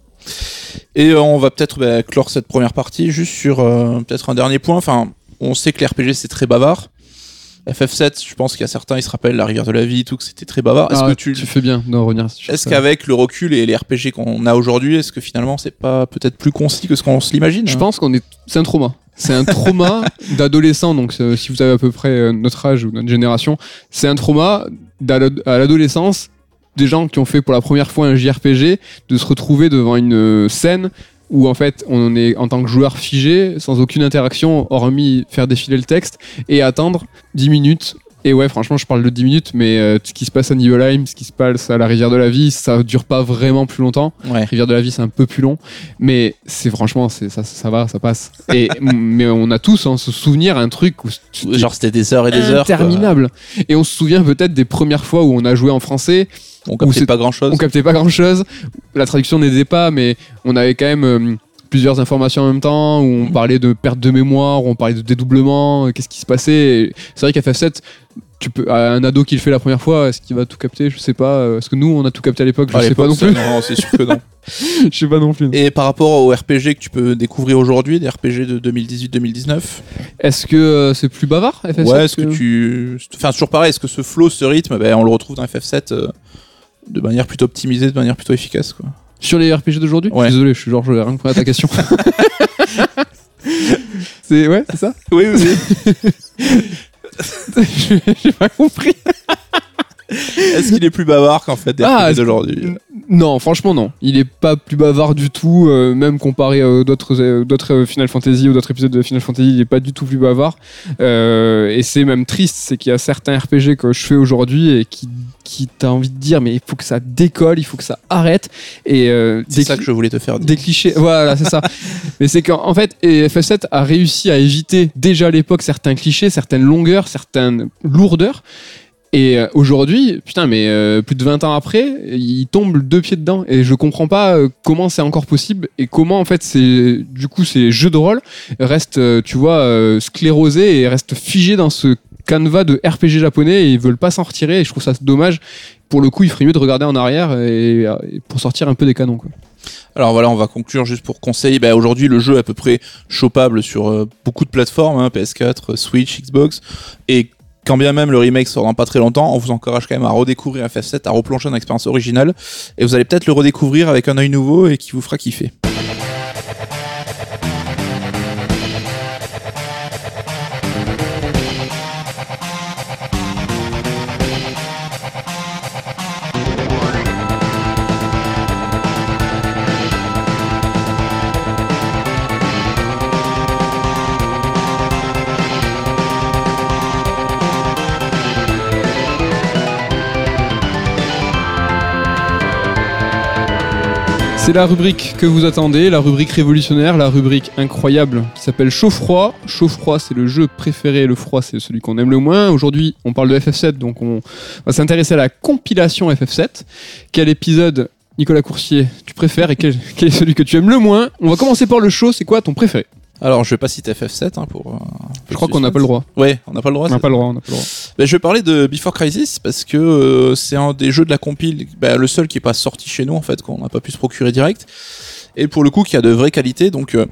Et euh, on va peut-être bah, clore cette première partie juste sur euh, peut-être un dernier point. Enfin, on sait que les RPG c'est très bavard. FF7, je pense qu'il y a certains, ils se rappellent la rivière de la vie, tout que c'était très bavard. Est-ce Ah, que tu, fais bien de revenir est-ce qu'avec le recul et les RPG qu'on a aujourd'hui, est-ce que finalement c'est pas peut-être plus concis que ce qu'on se l'imagine Je pense qu'on est c'est un trauma. c'est un trauma d'adolescent. Donc, euh, si vous avez à peu près euh, notre âge ou notre génération, c'est un trauma à l'adolescence des gens qui ont fait pour la première fois un JRPG de se retrouver devant une euh, scène où en fait on est en tant que joueur figé sans aucune interaction hormis faire défiler le texte et attendre 10 minutes et ouais franchement je parle de 10 minutes mais euh, ce qui se passe à Nibelheim ce qui se passe à la rivière de la vie ça dure pas vraiment plus longtemps Ouais. Rivière de la vie, c'est un peu plus long, mais c'est franchement, c'est ça, ça va, ça passe. Et mais on a tous hein, ce souvenir, un truc où Genre c'était des heures et des heures. quoi. interminable. Et on se souvient peut-être des premières fois où on a joué en français, On captait pas grand chose. on captait pas grand chose, la traduction n'aidait pas, mais on avait quand même euh, plusieurs informations en même temps, où on parlait de perte de mémoire, où on parlait de dédoublement, euh, qu'est-ce qui se passait. C'est vrai qu'à FF7, tu peux, un ado qui le fait la première fois, est-ce qu'il va tout capter? Je sais pas. euh, Est-ce que nous, on a tout capté à l'époque Je À sais pas non plus. Non, c'est sûr que non. Je sais pas non plus. Et par rapport aux RPG que tu peux découvrir aujourd'hui, des RPG de 2018-2019, Est-ce que euh, c'est plus bavard FF7 ouais, est-ce que tu. Enfin, toujours pareil, est-ce que ce flow, ce rythme, ben, on le retrouve dans FF7 euh, de manière plutôt optimisée, de manière plutôt efficace, quoi? Sur les RPG d'aujourd'hui Ouais. Désolé, je suis genre, je vais rien que à ta question. c'est ouais, c'est ça Oui, oui. J'ai pas compris. est-ce qu'il est plus bavard qu'en fait des Ah, d'aujourd'hui? Non, franchement non. Il est pas plus bavard du tout, euh, même comparé à d'autres euh, d'autres euh, Final Fantasy ou d'autres épisodes de Final Fantasy, il est pas du tout plus bavard. Euh, et c'est même triste, c'est qu'il y a certains RPG que je fais aujourd'hui et qui qui t'as envie de dire mais il faut que ça décolle, il faut que ça arrête. Et C'est ça que je voulais te faire dire. des clichés. Voilà, c'est ça. Mais c'est qu'en en fait, et FF7 a réussi à éviter déjà à l'époque certains clichés, certaines longueurs, certaines lourdeurs. Et euh, aujourd'hui, putain, mais euh, plus de 20 ans après, il tombe deux pieds dedans. Et je comprends pas euh, comment c'est encore possible et comment en fait c'est du coup ces jeux de rôle restent, tu vois, sclérosés et restent figés dans ce canevas de RPG japonais et ils veulent pas s'en retirer. Et je trouve ça dommage. Pour le coup, il ferait mieux de regarder en arrière et, pour sortir un peu des canons. Alors voilà, on va conclure juste pour conseil. Bah, aujourd'hui, le jeu est à peu près chopable sur beaucoup de plateformes, hein, PS4, Switch, Xbox. Et quand bien même le remake sort dans pas très longtemps, on vous encourage quand même à redécouvrir FF7, à replonger dans l'expérience originale. Et vous allez peut-être le redécouvrir avec un œil nouveau et qui vous fera kiffer. C'est la rubrique que vous attendez, la rubrique révolutionnaire, la rubrique incroyable qui s'appelle Chaud-froid. Chaud-froid, c'est le jeu préféré, le froid, c'est celui qu'on aime le moins. Aujourd'hui, on parle de FF7, donc on va s'intéresser à la compilation FF7. Quel épisode, Nicolas Coursier, tu préfères et quel, quel est celui que tu aimes le moins? On va commencer par le chaud, c'est quoi ton préféré? Alors, je vais pas citer FF7 hein, pour. euh, Je crois qu'on n'a pas le droit. Ouais, on n'a pas le droit. On n'a pas le droit, on pas le droit. Ben, je vais parler de Before Crisis parce que euh, c'est un des jeux de la compile, ben, le seul qui est pas sorti chez nous en fait, qu'on n'a pas pu se procurer direct. Et pour le coup, qui a de vraies qualités. Donc, euh,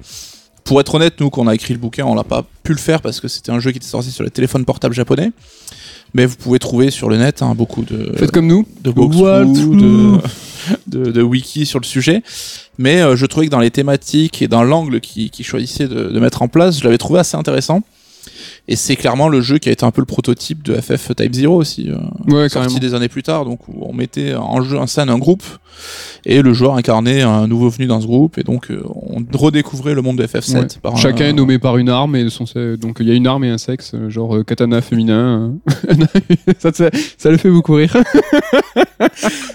pour être honnête, nous, qu'on a écrit le bouquin, on l'a pas pu le faire parce que c'était un jeu qui était sorti sur les téléphones portables japonais. Mais vous pouvez trouver sur le net hein, beaucoup de, Faites comme nous. de Walkthrough. de, de, de wiki sur le sujet. Mais euh, je trouvais que dans les thématiques et dans l'angle qu'ils qui choisissaient de, de mettre en place, je l'avais trouvé assez intéressant. Et c'est clairement le jeu qui a été un peu le prototype de FF Type Zero aussi, euh, Ouais, sorti carrément. des années plus tard, donc où on mettait en jeu en scène un groupe et le joueur incarnait un nouveau venu dans ce groupe et donc euh, on redécouvrait le monde de FF7 Ouais. par un- Chacun est nommé par une arme et son donc il y a une arme et un sexe, euh, genre katana féminin. ça, fait- ça le fait beaucoup rire.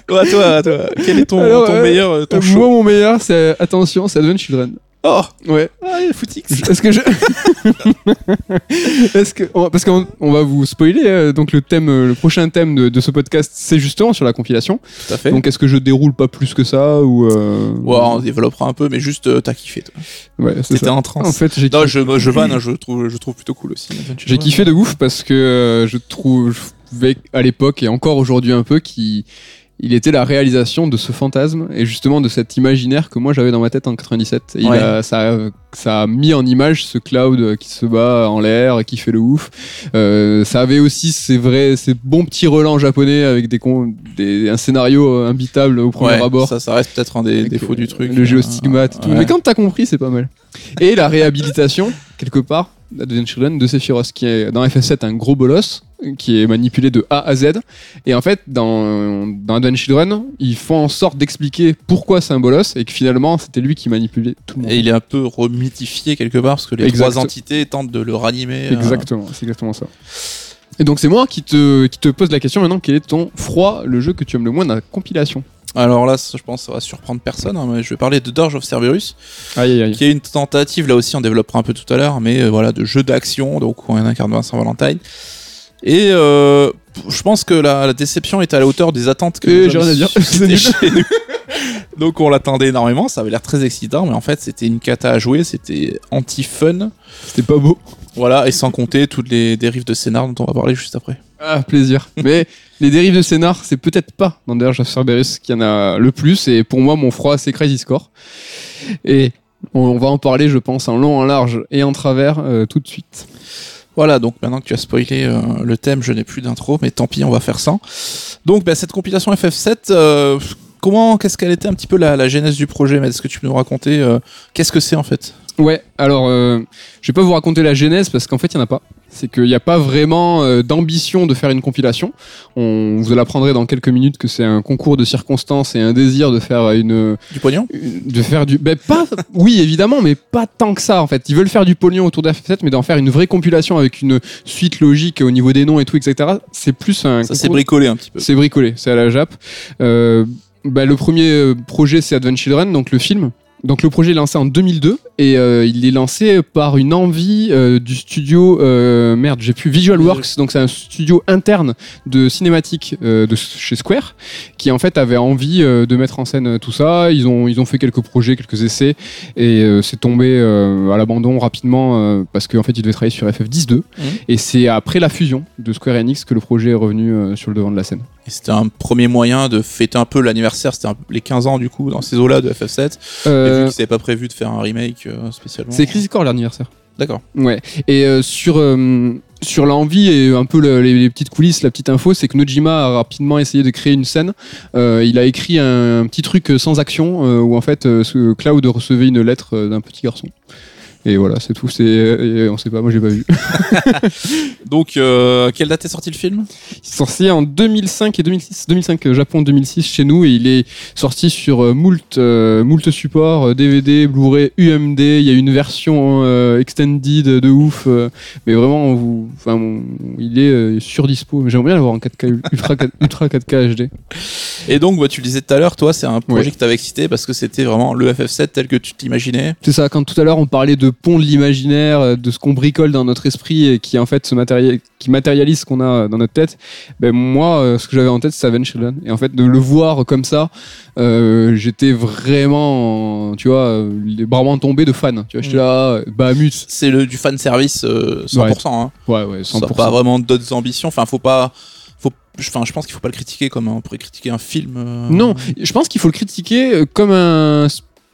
Ouais, toi, toi, quel est ton, Alors, ton euh, meilleur, ton Moi, mon meilleur, c'est attention, c'est Advent Children. Oh, Ouais. ah, Footix. Est-ce que je. Est-ce que. on va- Parce qu'on on va vous spoiler, euh, donc le thème, euh, le prochain thème de, de ce podcast, c'est justement sur la compilation. Tout à fait. Donc est-ce que je déroule pas plus que ça ou. euh, Ouais, on développera un peu, mais juste euh, t'as kiffé. toi. Ouais, c'est T'étais ça. en En transe. fait, j'ai Non, kiffé, je, je vanne, hein, je trouve, je trouve plutôt cool aussi. J'ai kiffé de ouf parce que euh, je trouvais à l'époque et encore aujourd'hui un peu qu'il il était la réalisation de ce fantasme et justement de cet imaginaire que moi j'avais dans ma tête en 97. Et il Ouais. a- ça, a, ça a mis en image ce cloud qui se bat en l'air, qui fait le ouf. Euh, ça avait aussi ces vrais, ces bons petits relents japonais avec des, con- des un scénario euh, imbitable au premier Ouais, abord. Ça, ça reste peut-être un des Avec, défauts euh, du truc. Le Euh, géostigmate et tout. ouais. Mais quand t'as compris, c'est pas mal. Et la réhabilitation, quelque part, Advent Children de Sephiroth, qui est dans FF7 un gros bolos, qui est manipulé de A à Z. Et en fait, dans, dans Advent Children, ils font en sorte d'expliquer pourquoi c'est un bolos et que finalement, c'était lui qui manipulait tout le monde. Et il est un peu remythifié quelque part parce que les Exact. trois entités tentent de le ranimer. euh, Exactement, c'est exactement ça. Et donc c'est moi qui te, qui te pose la question maintenant, quel est ton froid, le jeu que tu aimes le moins dans la compilation? Alors là, ça, je pense que ça va surprendre personne, hein, mais je vais parler de Dirge of Cerberus, Aïe aïe aïe. qui est une tentative, là aussi on développera un peu tout à l'heure, mais euh, voilà, de jeu d'action, donc on incarne Vincent Valentine. Et euh, je pense que la, la déception est à la hauteur des attentes que j'ai rien à dire, chez nous. Donc on l'attendait énormément, ça avait l'air très excitant, mais en fait c'était une cata à jouer, c'était anti-fun. C'était pas beau. Voilà, et sans compter toutes les dérives de scénar dont on va parler juste après. Ah, plaisir. Mais les dérives de scénar, c'est peut-être pas dans Dirge of Cerberus qu'il y en a le plus. Et pour moi, mon froid, c'est Crazy Score. Et on, on va en parler, je pense, en long, en large et en travers euh, tout de suite. Voilà, donc maintenant que tu as spoilé euh, le thème, je n'ai plus d'intro, mais tant pis, on va faire sans. Donc bah, cette compilation FF7, euh, comment, qu'est-ce qu'elle était un petit peu la, la genèse du projet Est-ce que tu peux nous raconter euh, qu'est-ce que c'est en fait? Ouais, alors je vais pas vous raconter la genèse parce qu'en fait il y en a pas. C'est qu'il n'y a pas vraiment euh, d'ambition de faire une compilation. On vous l'apprendrez dans quelques minutes que c'est un concours de circonstances et un désir de faire une, Du pognon de faire du ben pas oui évidemment mais pas tant que ça en fait. Ils veulent faire du pognon autour d'FF7 mais d'en faire une vraie compilation avec une suite logique au niveau des noms et tout etc c'est plus un Ça concours- bricolé un petit peu. c'est bricolé c'est à la Jap. Euh, ben, le premier euh, projet c'est Advent Children donc le film. Donc le projet est lancé en 2002 et euh, il est lancé par une envie euh, du studio euh, merde j'ai plus Visual Works. Donc c'est un studio interne de cinématique de chez Square qui en fait avait envie de mettre en scène tout ça. Ils ont ils ont fait quelques projets quelques essais. Et c'est tombé à l'abandon rapidement parce qu'en fait ils devaient travailler sur FF10 2 et c'est après la fusion de Square Enix que le projet est revenu sur le devant de la scène. Et c'était un premier moyen de fêter un peu l'anniversaire, c'était les 15 ans du coup, dans ces eaux-là de FF7. Et vu qu'ils n'avaient pas prévu de faire un remake euh, spécialement. c'est Crisis Core l'anniversaire D'accord. Ouais. Et euh, sur euh, sur l'envie et un peu le- les, les petites coulisses, la petite info, c'est que Nojima a rapidement essayé de créer une scène. Euh, il a écrit un, un petit truc sans action où en fait Cloud recevait une lettre d'un petit garçon. Et voilà, c'est tout. C'est et on sait pas, moi j'ai pas vu. Donc, euh, quelle date est sorti le film? Il est sorti en 2005 et 2006. 2005 euh, Japon, 2006 chez nous et il est sorti sur euh, moult euh, moult supports, euh, DVD, Blu-ray, UMD. Il y a une version euh, extended de ouf, euh, mais vraiment, on vous, enfin, on- il est euh, sur dispo. Mais J'aimerais bien l'avoir en 4K ultra 4, ultra 4K HD. Et donc, bah, tu le disais tout à l'heure, toi, c'est un projet Ouais. qui t'avait excité parce que c'était vraiment le FF7 tel que tu t'imaginais. C'est ça. Quand tout à l'heure on parlait de pont de l'imaginaire, euh, de ce qu'on bricole dans notre esprit et qui en fait se qui matérialise ce qu'on a dans notre tête. Ben moi, euh, ce que j'avais en tête, c'est Children. Et en fait, de le voir comme ça, euh, j'étais vraiment, tu vois, euh, les bras tombés de fan. Tu vois, j'étais là, euh, Bahamut. C'est le, du fan service euh, 100%. Hein. Ouais, ouais, Ça 100%. n'a pas vraiment d'autres ambitions. Enfin, faut pas. Enfin, je pense qu'il faut pas le critiquer comme on pourrait critiquer un film. euh, Non, je pense qu'il faut le critiquer euh, comme un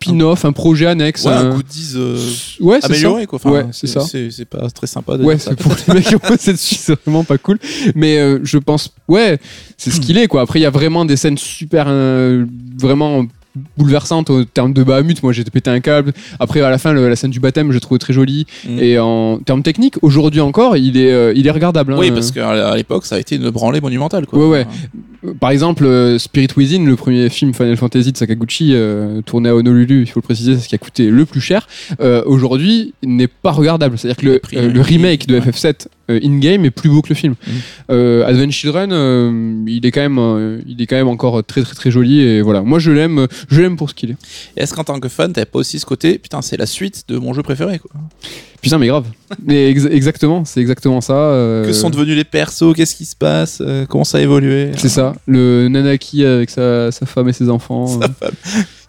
spin-off, un projet annexe. Ouais, un un- goodies euh, Ouais, ça. amélioré, quoi. Enfin, Ouais, c'est ça. C'est pas très sympa de Ouais, c'est pour les mecs qui ont bossé dessus, c'est vraiment pas cool. Mais euh, je pense, ouais, c'est ce qu'il est, quoi. Après, il y a vraiment des scènes super, euh, vraiment bouleversantes au terme de Bahamut. Moi, j'ai pété un câble. Après, à la fin, le- la scène du baptême, je l'ai trouvé très jolie. Mm. Et en termes techniques, aujourd'hui encore, il est, euh, il est regardable. hein. Oui, parce qu'à l'époque, ça a été une branlée monumentale. Quoi. Ouais, ouais. Par exemple, euh, Spirit Within, le premier film Final Fantasy de Sakaguchi, euh, tourné à Honolulu, il faut le préciser, c'est ce qui a coûté le plus cher, euh, aujourd'hui n'est pas regardable. C'est-à-dire que le, euh, remake de ouais. FF7 euh, in-game est plus beau que le film. Euh, Advent Children, il, est quand même, il est quand même encore très très très joli et voilà. Moi je l'aime, je l'aime pour ce qu'il est. Est-ce qu'en tant que fan, t'avais pas aussi ce côté, putain, c'est la suite de mon jeu préféré, quoi? Putain, mais grave. mais ex- exactement, c'est exactement ça. euh, Que sont devenus les persos Qu'est-ce qui se passe euh, Comment ça a évolué C'est ça, le Nanaki avec sa, sa femme et ses enfants. euh.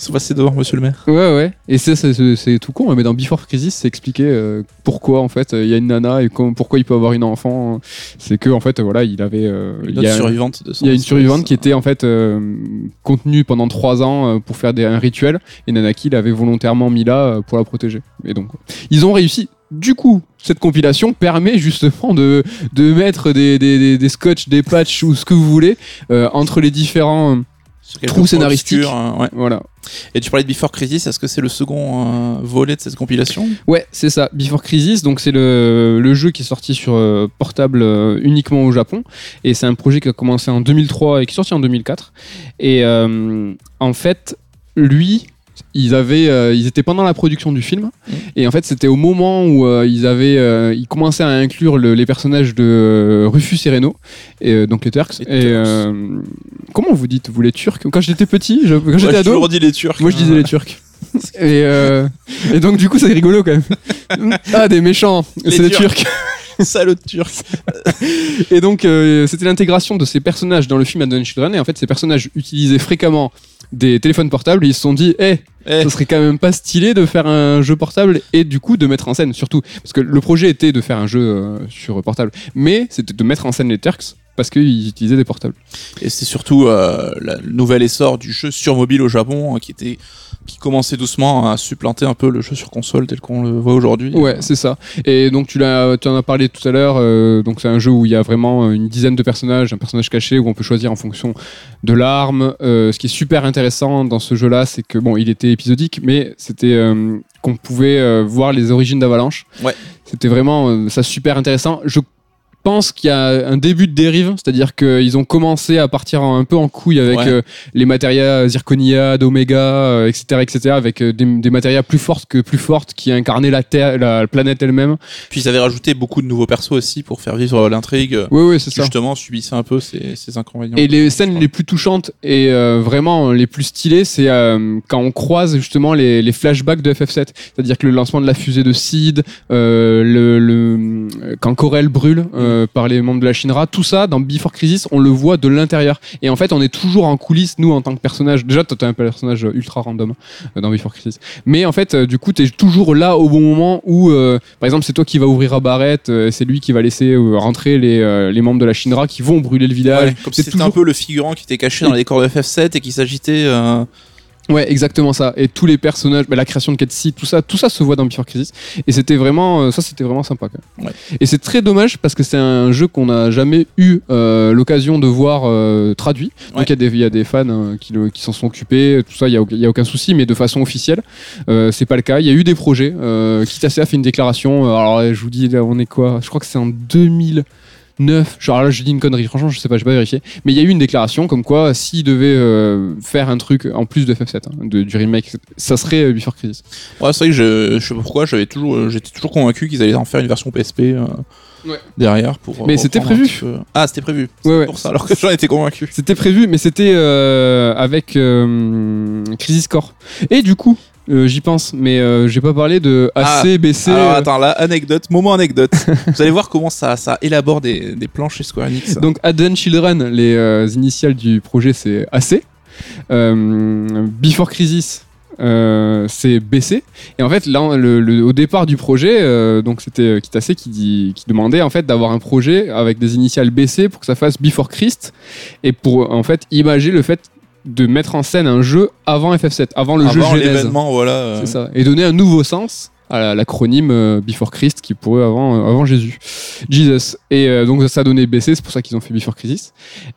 Sont passés devant monsieur le maire. Ouais, ouais. Et ça, c'est- c'est c'est tout con, hein, mais dans Before Crisis, c'est expliqué euh, pourquoi, en fait, il y a une nana et pourquoi il peut avoir une enfant. C'est que, en fait, voilà, il avait. euh, Une il y a, survivante de son il y a une survivante qui était, en fait, euh, contenue pendant trois ans euh, pour faire des, un rituel. Et Nanaki l'avait volontairement mis là euh, pour la protéger. Et donc, ils ont réussi. Du coup, cette compilation permet justement de, de mettre des, des, des, des scotch, des patchs ou ce que vous voulez euh, entre les différents Trou scénaristique. hein, ouais. Voilà. Et tu parlais de Before Crisis, est-ce que c'est le second euh, volet de cette compilation? Ouais, c'est ça. Before Crisis, donc c'est le, le jeu qui est sorti sur euh, portable euh, uniquement au Japon. Et c'est un projet qui a commencé en 2003 et qui est sorti en 2004. Et en fait, lui, ils avaient, euh, ils étaient pendant la production du film. Mhm. Et en fait, c'était au moment où euh, ils avaient, euh, ils commençaient à inclure le- les personnages de euh, Rufus et Reno, et euh, donc les Turks. Les et Turks. euh, comment vous dites, vous les Turcs? Quand j'étais petit, je- quand j'étais ado, toujours dit les Turcs. moi je disais les Turcs. Et, euh, et donc du coup c'est rigolo quand même. Ah des méchants, c'est les Turcs. Salaud de Turcs. Et donc euh, c'était l'intégration de ces personnages dans le film Advent Children. Et en fait ces personnages utilisaient fréquemment des téléphones portables. Ils se sont dit, eh, Eh, ça serait quand même pas stylé de faire un jeu portable et du coup de mettre en scène surtout parce que le projet était de faire un jeu euh, sur portable, mais c'était de mettre en scène les Turks parce qu'ils utilisaient des portables. Et c'est surtout euh, le nouvel essor du jeu sur mobile au Japon hein, qui était qui commençait doucement à supplanter un peu le jeu sur console tel qu'on le voit aujourd'hui. Ouais, c'est ça. Et donc tu l'as, tu en as parlé tout à l'heure. euh, donc c'est un jeu où il y a vraiment une dizaine de personnages, un personnage caché où on peut choisir en fonction de l'arme. Euh, ce qui est super intéressant dans ce jeu-là, c'est que bon, il était épisodique, mais c'était euh, qu'on pouvait voir les origines d'Avalanche. Ouais. C'était vraiment ça super intéressant. Je pense qu'il y a un début de dérive, c'est-à-dire qu'ils ont commencé à partir un peu en couille avec Ouais. euh, les matérias Zirconia, d'Omega, euh, etc., etc., avec euh, des, des matérias plus fortes que plus fortes qui incarnaient la Terre, la planète elle-même. Puis ils avaient rajouté beaucoup de nouveaux persos aussi pour faire vivre l'intrigue. Oui, oui, c'est ça. Justement, subissait un peu ces, ces inconvénients. Et les scènes les plus touchantes et euh, vraiment les plus stylées, c'est quand on croise justement les, les flashbacks de FF7. C'est-à-dire que le lancement de la fusée de euh, le, le- quand Corel brûle euh, par les membres de la Shinra, tout ça dans Before Crisis, on le voit de l'intérieur. Et en fait, on est toujours en coulisses, nous, en tant que personnage. Déjà, toi, t'es un personnage ultra random euh, dans Before Crisis. Mais en fait, euh, du coup, t'es toujours là au bon moment où, par exemple, c'est toi qui va ouvrir à Barrett, euh, c'est lui qui va laisser rentrer les, les membres de la Shinra qui vont brûler le village. Ouais, comme c'est si un peu le figurant qui était caché dans les décors de FF7 et qui s'agitait. Ouais, exactement ça. Et tous les personnages, bah, la création de Ketsi, tout ça, tout ça se voit dans Before Crisis. Et c'était vraiment, euh, ça, c'était vraiment sympa. Quand même. Ouais. Et c'est très dommage parce que c'est un jeu qu'on n'a jamais eu euh, l'occasion de voir euh, traduit. Donc il y a des- il y, a des fans hein, qui, le- qui s'en sont occupés, tout ça, il y a, aucun souci. Mais de façon officielle, euh, c'est pas le cas. Il y a eu des projets. Euh, Kitase a fait une déclaration. Alors je vous dis, là, on est quoi? Je crois que c'est en 2000. 9, genre là je dis une connerie, franchement je sais pas, j'ai pas vérifié. Mais il y a eu une déclaration comme quoi s'ils devaient euh, faire un truc en plus de FF7, hein, de, du remake, ça serait euh, Before Crisis. Ouais, c'est vrai que je, je sais pas pourquoi, j'avais toujours, euh, j'étais toujours convaincu qu'ils allaient en faire une version PSP euh, Ouais. derrière pour. Mais c'était prévu. Ah, c'était prévu. Ouais, ouais. pour ça, alors que j'en étais convaincu. C'était prévu, mais c'était avec Crisis Core. Et du coup, euh, j'y pense, mais euh, j'ai pas parlé de AC, Ah, BC. Alors euh, attends, là, anecdote, moment anecdote. Vous allez voir comment ça, ça élabore des, des plans chez Square Enix. Donc Advent Children, les euh, initiales du projet c'est AC. Before Crisis, euh, c'est BC. Et en fait, là, le- le- au départ du projet, euh, donc c'était Kitase qui, dit- qui demandait en fait d'avoir un projet avec des initiales BC pour que ça fasse Before Christ et pour en fait imaginer le fait de mettre en scène un jeu avant FF7, avant le Avant jeu l'événement, voilà. euh, C'est ça. Et donner un nouveau sens à la- l'acronyme euh, Before Christ qui pourrait avant, euh, avant Jésus. Jesus. Et euh, donc ça a donné BC, c'est pour ça qu'ils ont fait Before Crisis.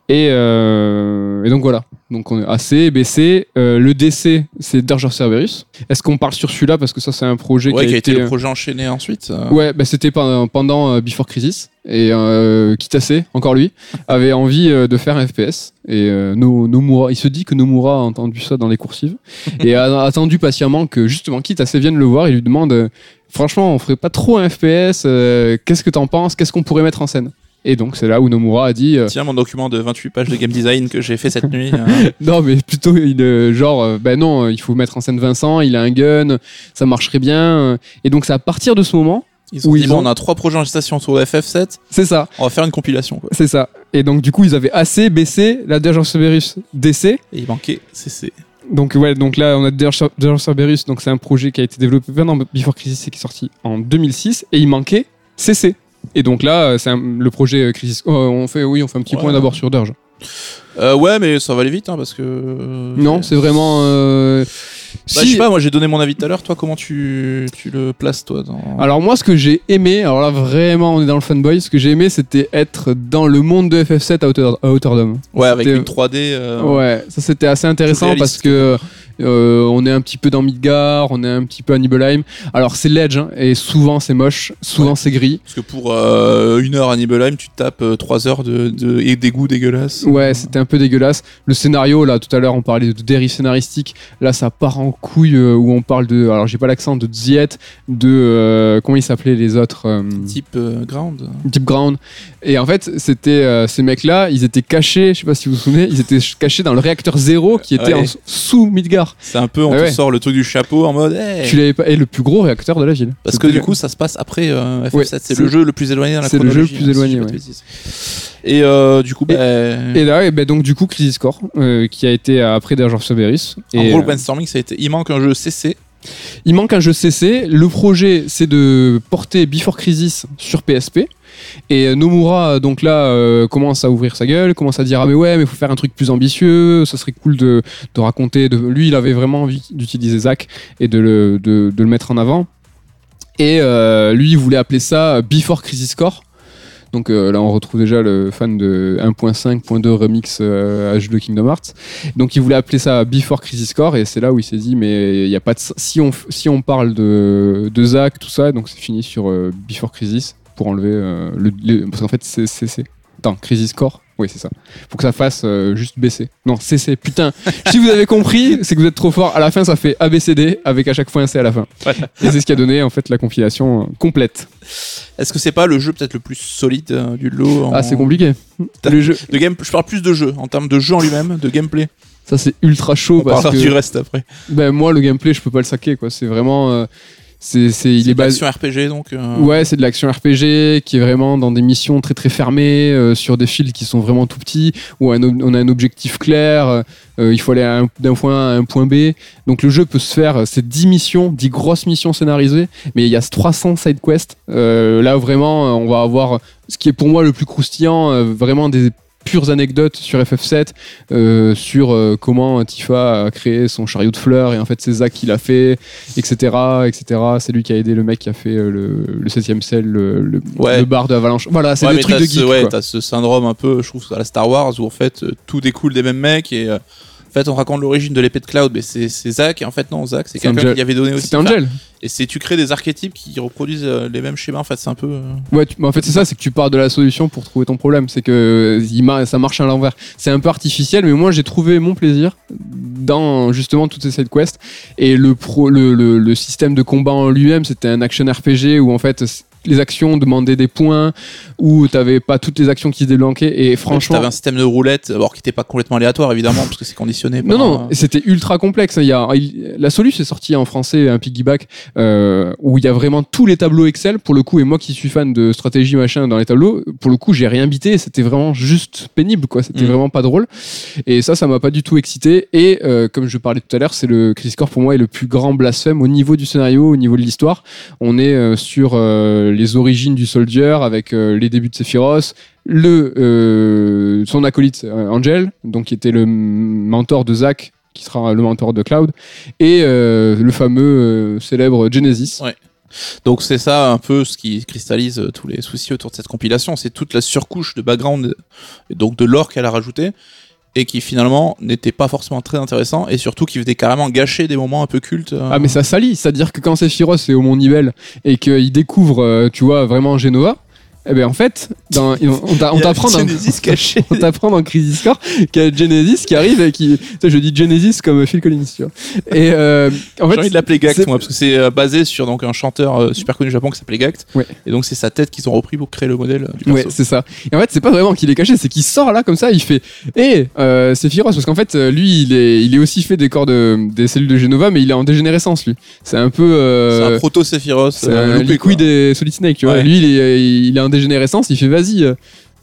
Et, euh, et donc voilà. Donc on est AC, BC. Euh, le DC, c'est Dirge of Cerberus. Est-ce qu'on parle sur celui-là parce que ça c'est un projet Ouais, qui a été. le projet enchaîné ensuite. euh, Ouais, bah, c'était pendant, pendant euh, Before Crisis. Et euh, Kitase, encore lui, avait envie euh, de faire un FPS. Et euh, No- Nomura, il se dit que Nomura a entendu ça dans les coursives. et a attendu patiemment que justement Kitase vienne le voir et lui demande euh, Franchement, on ferait pas trop un FPS. euh, Qu'est-ce que t'en penses? Qu'est-ce qu'on pourrait mettre en scène? Et donc c'est là où Nomura a dit euh, Tiens, mon document de 28 pages de game design que j'ai fait cette nuit. euh, Non, mais plutôt il, euh, genre, euh, ben non, il faut mettre en scène Vincent, il a un gun, ça marcherait bien. Et donc c'est à partir de ce moment, Ils ont Où dit, ils bon, ont- on a trois projets en gestation de FF7, c'est ça. on va faire une compilation. Quoi. C'est ça. Et donc, du coup, ils avaient AC, BC, la Dirge Cerberus, DC. Et il manquait CC. Donc, ouais, donc là, on a Dirge Cerberus. Donc, c'est un projet qui a été développé pendant Before Crisis et qui est sorti en 2006. Et il manquait CC. Et donc là, c'est un- le projet euh, Crisis. oh, on fait, oui, on fait un petit Ouais. point d'abord sur Dirge. Euh, ouais, mais ça va aller vite, hein, parce que. euh, Non, c'est vraiment. euh, Bah, je sais pas, moi j'ai donné mon avis tout à l'heure. Toi, comment tu, tu le places, toi dans... Alors moi, ce que j'ai aimé, alors là vraiment, on est dans le fanboy. Ce que j'ai aimé, c'était être dans le monde de FF7 à hauteur, à hauteur d'homme. Ouais, avec une 3D. euh, Ouais, ça c'était assez intéressant parce que euh, on est un petit peu dans Midgar, on est un petit peu à Nibelheim. Alors c'est Ledge hein, et souvent c'est moche, souvent Ouais. c'est gris. Parce que pour euh, une heure à Nibelheim, tu tapes 3 heures de, de, et des goûts dégueulasses. Ouais, c'était un peu dégueulasse. Le scénario, là, tout à l'heure, on parlait de dérive scénaristique. Là, ça part en couille euh, où on parle de. Alors, j'ai pas l'accent, de Ziet, de. euh, comment ils s'appelaient les autres Type euh, Ground. Deep Ground. Et en fait, c'était euh, ces mecs-là, ils étaient cachés, je sais pas si vous vous souvenez, ils étaient cachés dans le réacteur zéro qui était Ouais. en sous Midgar. C'est un peu, on Ah te ouais. sort le truc du chapeau en mode. hey Tu l'avais pas. Et le plus gros réacteur de la ville. Parce que C'était- du coup, ça se passe après euh, FF7. Ouais, c'est c'est- le jeu le plus éloigné dans la c'est le jeu le chronologie, plus hein, si éloigné, je dis pas de ouais. bêtises. Et euh, du coup, bah, Et là, et ben donc, du coup, Crisis Core, euh, qui a été après Dirge of Cerberus. en Et, gros, le euh, brainstorming, ça a été. Il manque un jeu CC. Il manque un jeu CC. Le projet, c'est de porter Before Crisis sur PSP. Et euh, Nomura, euh, donc là, euh, commence à ouvrir sa gueule, commence à dire Ah, mais ouais, mais il faut faire un truc plus ambitieux, ça serait cool de, raconter. Lui, il avait vraiment envie d'utiliser Zack et de le, mettre en avant. Et lui, il voulait appeler ça Before Crisis Core. Donc euh, là, on retrouve déjà le fan de 1.5.2 remix euh, H2 Kingdom Hearts. Donc il voulait appeler ça Before Crisis Core et c'est là où il s'est dit mais il y a pas de si on si on parle de de Zack tout ça donc c'est fini sur euh, Before Crisis pour enlever euh, le, parce qu'en fait c'est Crisis Core oui c'est ça. Faut que ça fasse euh, juste BC non CC putain. Si vous avez compris c'est que vous êtes trop fort. À la fin ça fait ABCD avec à chaque fois un C à la fin. Et c'est ce qui a donné en fait la compilation euh, complète. Est-ce que c'est pas le jeu peut-être le plus solide euh, du lot en- ah c'est compliqué. Le jeu de game... Je parle plus de jeu, en termes de jeu en lui-même, de gameplay. ça c'est ultra chaud On parce parlera que du reste après. ben moi le gameplay je peux pas le saquer quoi. C'est vraiment euh, c'est c'est il basé l'action RPG donc. euh, Ouais, c'est de l'action RPG qui est vraiment dans des missions très très fermées, euh, sur des fields qui sont vraiment tout petits, où on a un objectif clair, euh, il faut aller à un- d'un point A à un point B. Donc le jeu peut se faire, c'est 10 missions, 10 grosses missions scénarisées, mais il y a 300 side quests. Là vraiment, on va avoir ce qui est pour moi le plus croustillant, vraiment des pures anecdotes sur FF7 euh, sur euh, comment Tifa a créé son chariot de fleurs et en fait c'est Zack qui l'a fait etc etc c'est lui qui a aidé le mec qui a fait euh, le, le 7ème cell le, le, Ouais. le bar de Avalanche voilà c'est ouais, des trucs de ce, geek ouais, quoi. t'as ce syndrome un peu, je trouve, à la Star Wars où en fait tout découle des mêmes mecs et fait on raconte l'origine de l'épée de Cloud, mais c'est c'est Zack et en fait non, Zack c'est C'est quelqu'un qui avait donné aussi. Enfin, Angel et c'est tu crées des archétypes qui reproduisent euh, les mêmes schémas en fait, c'est un peu. euh, Ouais, tu- mais en fait, c'est ça, c'est que tu pars de la solution pour trouver ton problème. C'est que ça marche à l'envers. C'est un peu artificiel, mais moi, j'ai trouvé mon plaisir dans justement toutes ces side quests. Et le, pro, le, le, le système de combat en lui-même, c'était un action RPG où en fait, les actions demandaient des points, où t'avais pas toutes les actions qui se débloquaient. Et Franchement, t'avais un système de roulette, alors qui était pas complètement aléatoire évidemment, parce que c'est conditionné. Non, par non, c'était ultra complexe. Il y a, il- la solution est sortie en français, un piggyback, euh, où il y a vraiment tous les tableaux Excel, pour le coup, et moi qui suis fan de stratégie machin dans les tableaux, pour le coup, j'ai rien bité, c'était vraiment juste pénible, quoi. C'était Mhm. vraiment pas drôle. Et ça, ça m'a pas du tout excité. Et euh, comme je parlais tout à l'heure, c'est le Crisis Core pour moi est le plus grand blasphème au niveau du scénario, au niveau de l'histoire. On est euh, sur euh, les origines du Soldier avec euh, les débuts de Sephiroth, le euh, son acolyte euh, Angel, donc qui était le mentor de Zack, qui sera le mentor de Cloud, et le fameux célèbre Genesis. Donc c'est ça un peu ce qui cristallise tous les soucis autour de cette compilation, c'est toute la surcouche de background, donc de lore qu'elle a rajouté, et qui finalement n'était pas forcément très intéressant, et surtout qui venait carrément gâcher des moments un peu cultes. euh. Ah mais ça salit, c'est-à-dire que quand Sephiroth est au Mont Nibel et qu'il découvre, euh, tu vois, vraiment Genova, eh ben en fait, dans, on t'apprend dans, Genesis caché. on t'apprend dans Crisis Core qu'il y a Genesis qui arrive et qui, je dis Genesis comme Phil Collins, tu vois. Et euh, en J'ai fait, envie de l'appeler Gact, moi, parce que c'est euh, basé sur donc un chanteur euh, super connu au Japon qui s'appelait Gact. Ouais. Et donc c'est sa tête qu'ils ont repris pour créer le modèle euh, du Ouais, c'est ça. Et en fait, c'est pas vraiment qu'il est caché, c'est qu'il sort là comme ça, il fait "Eh, euh, c'est Sephiroth parce qu'en fait, euh, lui, il est il est aussi fait des corps de des cellules de Genova mais il est en dégénérescence lui. C'est un peu C'est euh, un proto Sephiroth. c'est euh, un loupé, quoi. liquide et Solid Snake, tu vois. Ouais. Lui, il est, il est en dégénérescence, il fait vas-y, euh,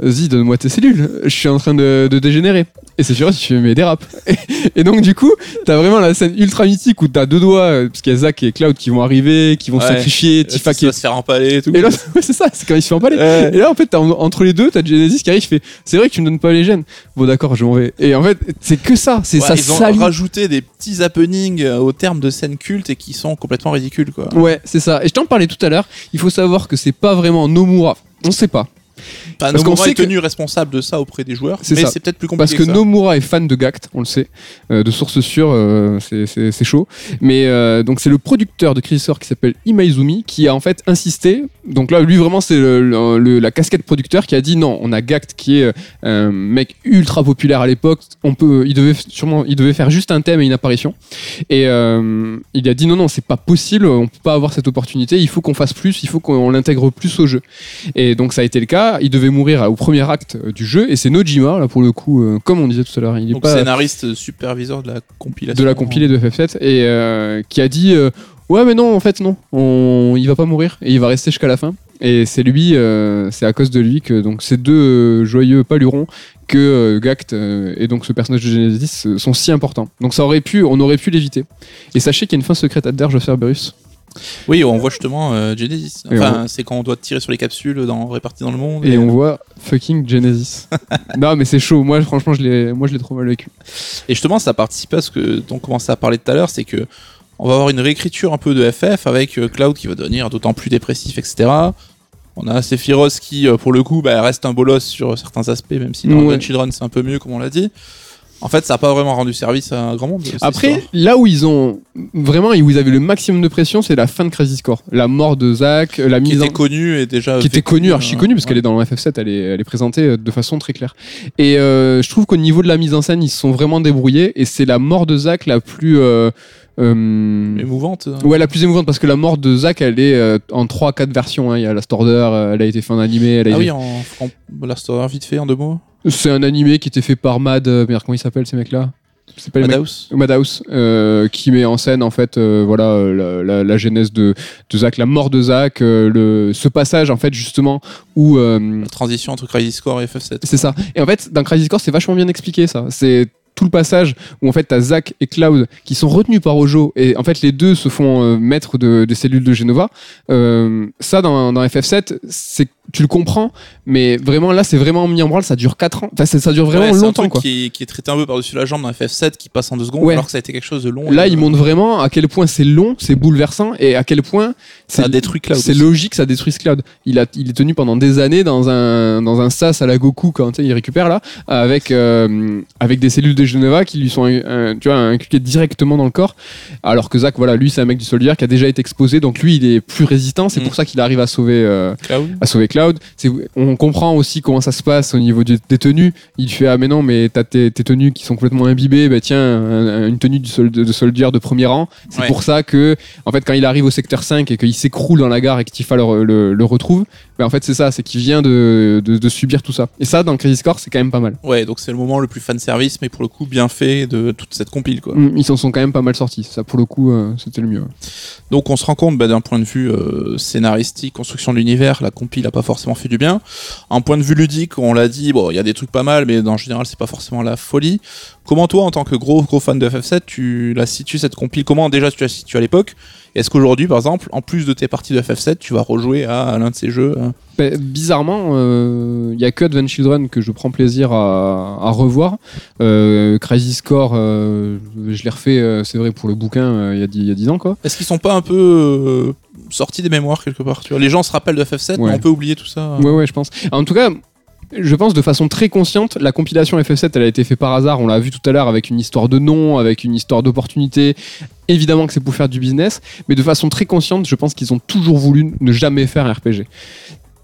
vas-y, donne-moi tes cellules, je suis en train de, de dégénérer. Et c'est sûr, tu mais dérapes. Et, et donc, du coup, t'as vraiment la scène ultra mythique où t'as deux doigts, euh, parce qu'il y a Zack et Cloud qui vont arriver, qui vont Ouais. sacrifier, Tifa qui va se faire empaler et tout. et là, ouais, c'est ça, c'est quand il se fait empaler. Ouais. Et là, en fait, t'as- entre les deux, t'as Genesis qui arrive, qui fait C'est vrai que tu me donnes pas les gènes. Bon, d'accord, je m'en vais. Et en fait, c'est que ça, c'est Ouais, ça ils ont salit. rajouté des petits happenings euh, au terme de scènes cultes et qui sont complètement ridicules quoi. Ouais, c'est ça. Et je t'en parlais tout à l'heure. Il faut savoir que c'est pas vraiment Nomura. On sait pas. Enfin, Parce qu'on Nomura est tenu responsable de ça auprès des joueurs, mais c'est peut-être plus compliqué. Parce que ça. Nomura est fan de Gact, on le sait, euh, de sources sûres, euh, c'est- chaud. Mais euh, donc c'est le producteur de Crisis qui s'appelle Imaizumi qui a en fait insisté. Donc là, lui vraiment c'est le- le- le- la casquette producteur qui a dit non, on a Gact qui est euh, un mec ultra populaire à l'époque. On peut, il devait sûrement, il devait faire juste un thème et une apparition. Et il a dit non non, c'est pas possible, on peut pas avoir cette opportunité. Il faut qu'on fasse plus, il faut qu'on l'intègre plus au jeu. Et donc ça a été le cas. Il devait mourir au premier acte euh, du jeu et c'est Nojima là pour le coup, euh, comme on disait tout à l'heure, il est Donc pas scénariste superviseur de la compilation. de la compilée de FF7 et euh, qui a dit euh, ouais mais non en fait non, on, il va pas mourir et il va rester jusqu'à la fin. Et c'est lui, euh, c'est à cause de lui que donc ces deux euh, joyeux palurons que euh, Gact euh, et donc ce personnage de Genesis euh, sont si importants. Donc ça aurait pu, on aurait pu l'éviter. Et sachez qu'il y a une fin secrète à Derge Cerberus. Oui, on voit justement euh, Genesis. Enfin, c'est quand on doit tirer sur les capsules dans, réparties dans le monde. Et on voit fucking Genesis. non mais c'est chaud. Moi franchement je l'ai, moi je l'ai trop mal vécu. Et justement, ça participe à ce que dont on commençait à parler tout à l'heure, c'est que on va avoir une réécriture un peu de FF avec euh, Cloud qui va devenir d'autant plus dépressif, etc. On a Sephiroth qui, euh, pour le coup, bah, reste un bolos sur certains aspects, même si dans Ouais. Children c'est un peu mieux, comme on l'a dit. En fait, ça n'a pas vraiment rendu service à un grand monde. Après, histoire. là où ils ont vraiment, où ils avaient le maximum de pression, c'est la fin de Crazy Score. La mort de Zack, la qui mise en était connue et déjà. qui était connue, archi euh, connue, parce qu'elle est dans le FF7, elle est, elle est présentée euh, de façon très claire. Et euh, je trouve qu'au niveau de la mise en scène, ils se sont vraiment débrouillés, et c'est la mort de Zack la plus... euh, euh, émouvante. Ouais, la plus émouvante parce que la mort de Zack, elle est euh, en 3-4 versions. hein. Il y a Last Order, euh, elle a été faite en animé. Elle a Ah été- oui, en, en Last Order, vite fait, en deux mots. C'est un animé qui était fait par Mad. euh, merde, comment ils s'appellent ces mecs-là C'est pas mecs- Madhouse. Madhouse, euh, qui met en scène en fait euh, voilà euh, la, la- la genèse de, de Zack, la mort de Zack, euh, le, ce passage en fait justement où La transition entre Crisis Core et FF7. c'est ça. Et en fait dans Crisis Core c'est vachement bien expliqué ça. C'est tout le passage où en fait t'as Zack et Cloud qui sont retenus par Ojo et en fait les deux se font euh, maître de, des cellules de Genova. Euh, ça dans, dans FF7 c'est tu le comprends mais vraiment là c'est vraiment mis en branle ça dure 4 ans enfin ça, dure vraiment Ouais, c'est un longtemps truc quoi. Qui, est, qui est traité un peu par-dessus la jambe dans FF7 qui passe en deux secondes Ouais. alors que ça a été quelque chose de long. Là, il montre vraiment à quel point c'est long, c'est bouleversant, et à quel point ça détruit Cloud. c'est logique que ça détruise Cloud. Il, a, il est tenu pendant des années dans un, dans un sas à la Goku quand il récupère là, avec, euh, avec des cellules de Geneva qui lui sont euh, tu vois, inculquées directement dans le corps. Alors que Zack, voilà, lui, c'est un mec du soldier qui a déjà été exposé, donc lui, il est plus résistant. C'est Mm. pour ça qu'il arrive à sauver, euh, Cloud. à sauver Cloud. On comprend aussi comment ça se passe au niveau des tenues. Il fait Ah, mais non, mais t'as tes, tes tenues qui sont complètement imbibées. Bah, tiens, un- une tenue du sol- de, de soldier de premier rang. C'est Ouais. pour ça que, en fait, quand il arrive au secteur 5 et qu'il s'écroule dans la gare et que Tifa le, le- le retrouve, en fait, c'est ça, c'est qu'il vient de, de- de subir tout ça. Et ça, dans Crisis Core, c'est quand même pas mal. Ouais, donc c'est le moment le plus fan service, mais pour le coup bien fait de toute cette compile quoi. Mm, Ils s'en sont quand même pas mal sortis. Ça, pour le coup, euh, c'était le mieux. ouais. Donc on se rend compte bah, d'un point de vue euh, scénaristique, construction de l'univers, la compile a pas forcément fait du bien. Un point de vue ludique, on l'a dit, bon, il y a des trucs pas mal, mais en général c'est pas forcément la folie. Comment toi, en tant que gros gros fan de FF7, tu la situes cette compile? Comment déjà tu la situes à l'époque? Est-ce qu'aujourd'hui, par exemple, en plus de tes parties de FF7, tu vas rejouer à l'un de ces jeux euh? Bah, bizarrement, il y a que Advent Children que je prends plaisir à, à revoir. Euh, Crisis Core, euh, je l'ai refait, euh, c'est vrai, pour le bouquin euh, il y a dix- il y a 10 ans. quoi. Est-ce qu'ils sont pas un peu euh, sortis des mémoires quelque part tu vois? Les gens se rappellent de FF7, Ouais. mais on peut oublier tout ça. Ouais, ouais, je pense. En tout cas, je pense de façon très consciente, la compilation FF7, elle a été faite par hasard. On l'a vu tout à l'heure avec une histoire de nom, avec une histoire d'opportunité. Évidemment que c'est pour faire du business, mais de façon très consciente, je pense qu'ils ont toujours voulu ne jamais faire un RPG.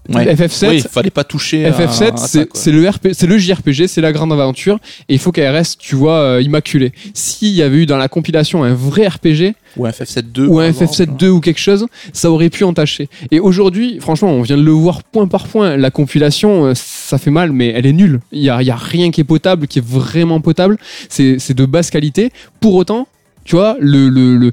Ouais. FF7, Oui, il fallait pas toucher. à- FF7, à ça, c'est le, RP c'est le JRPG, c'est la grande aventure, et il faut qu'elle reste, tu vois, euh, immaculée. S'il y avait eu dans la compilation un vrai RPG, Ou un FF7 2. ou un exemple. FF7 2 ou quelque chose, ça aurait pu entacher. Et aujourd'hui, franchement, on vient de le voir point par point. La compilation, euh, ça fait mal, mais elle est nulle. Il y a, il y a rien qui est potable, qui est vraiment potable. C'est de basse qualité. Pour autant, tu vois, le, le, le,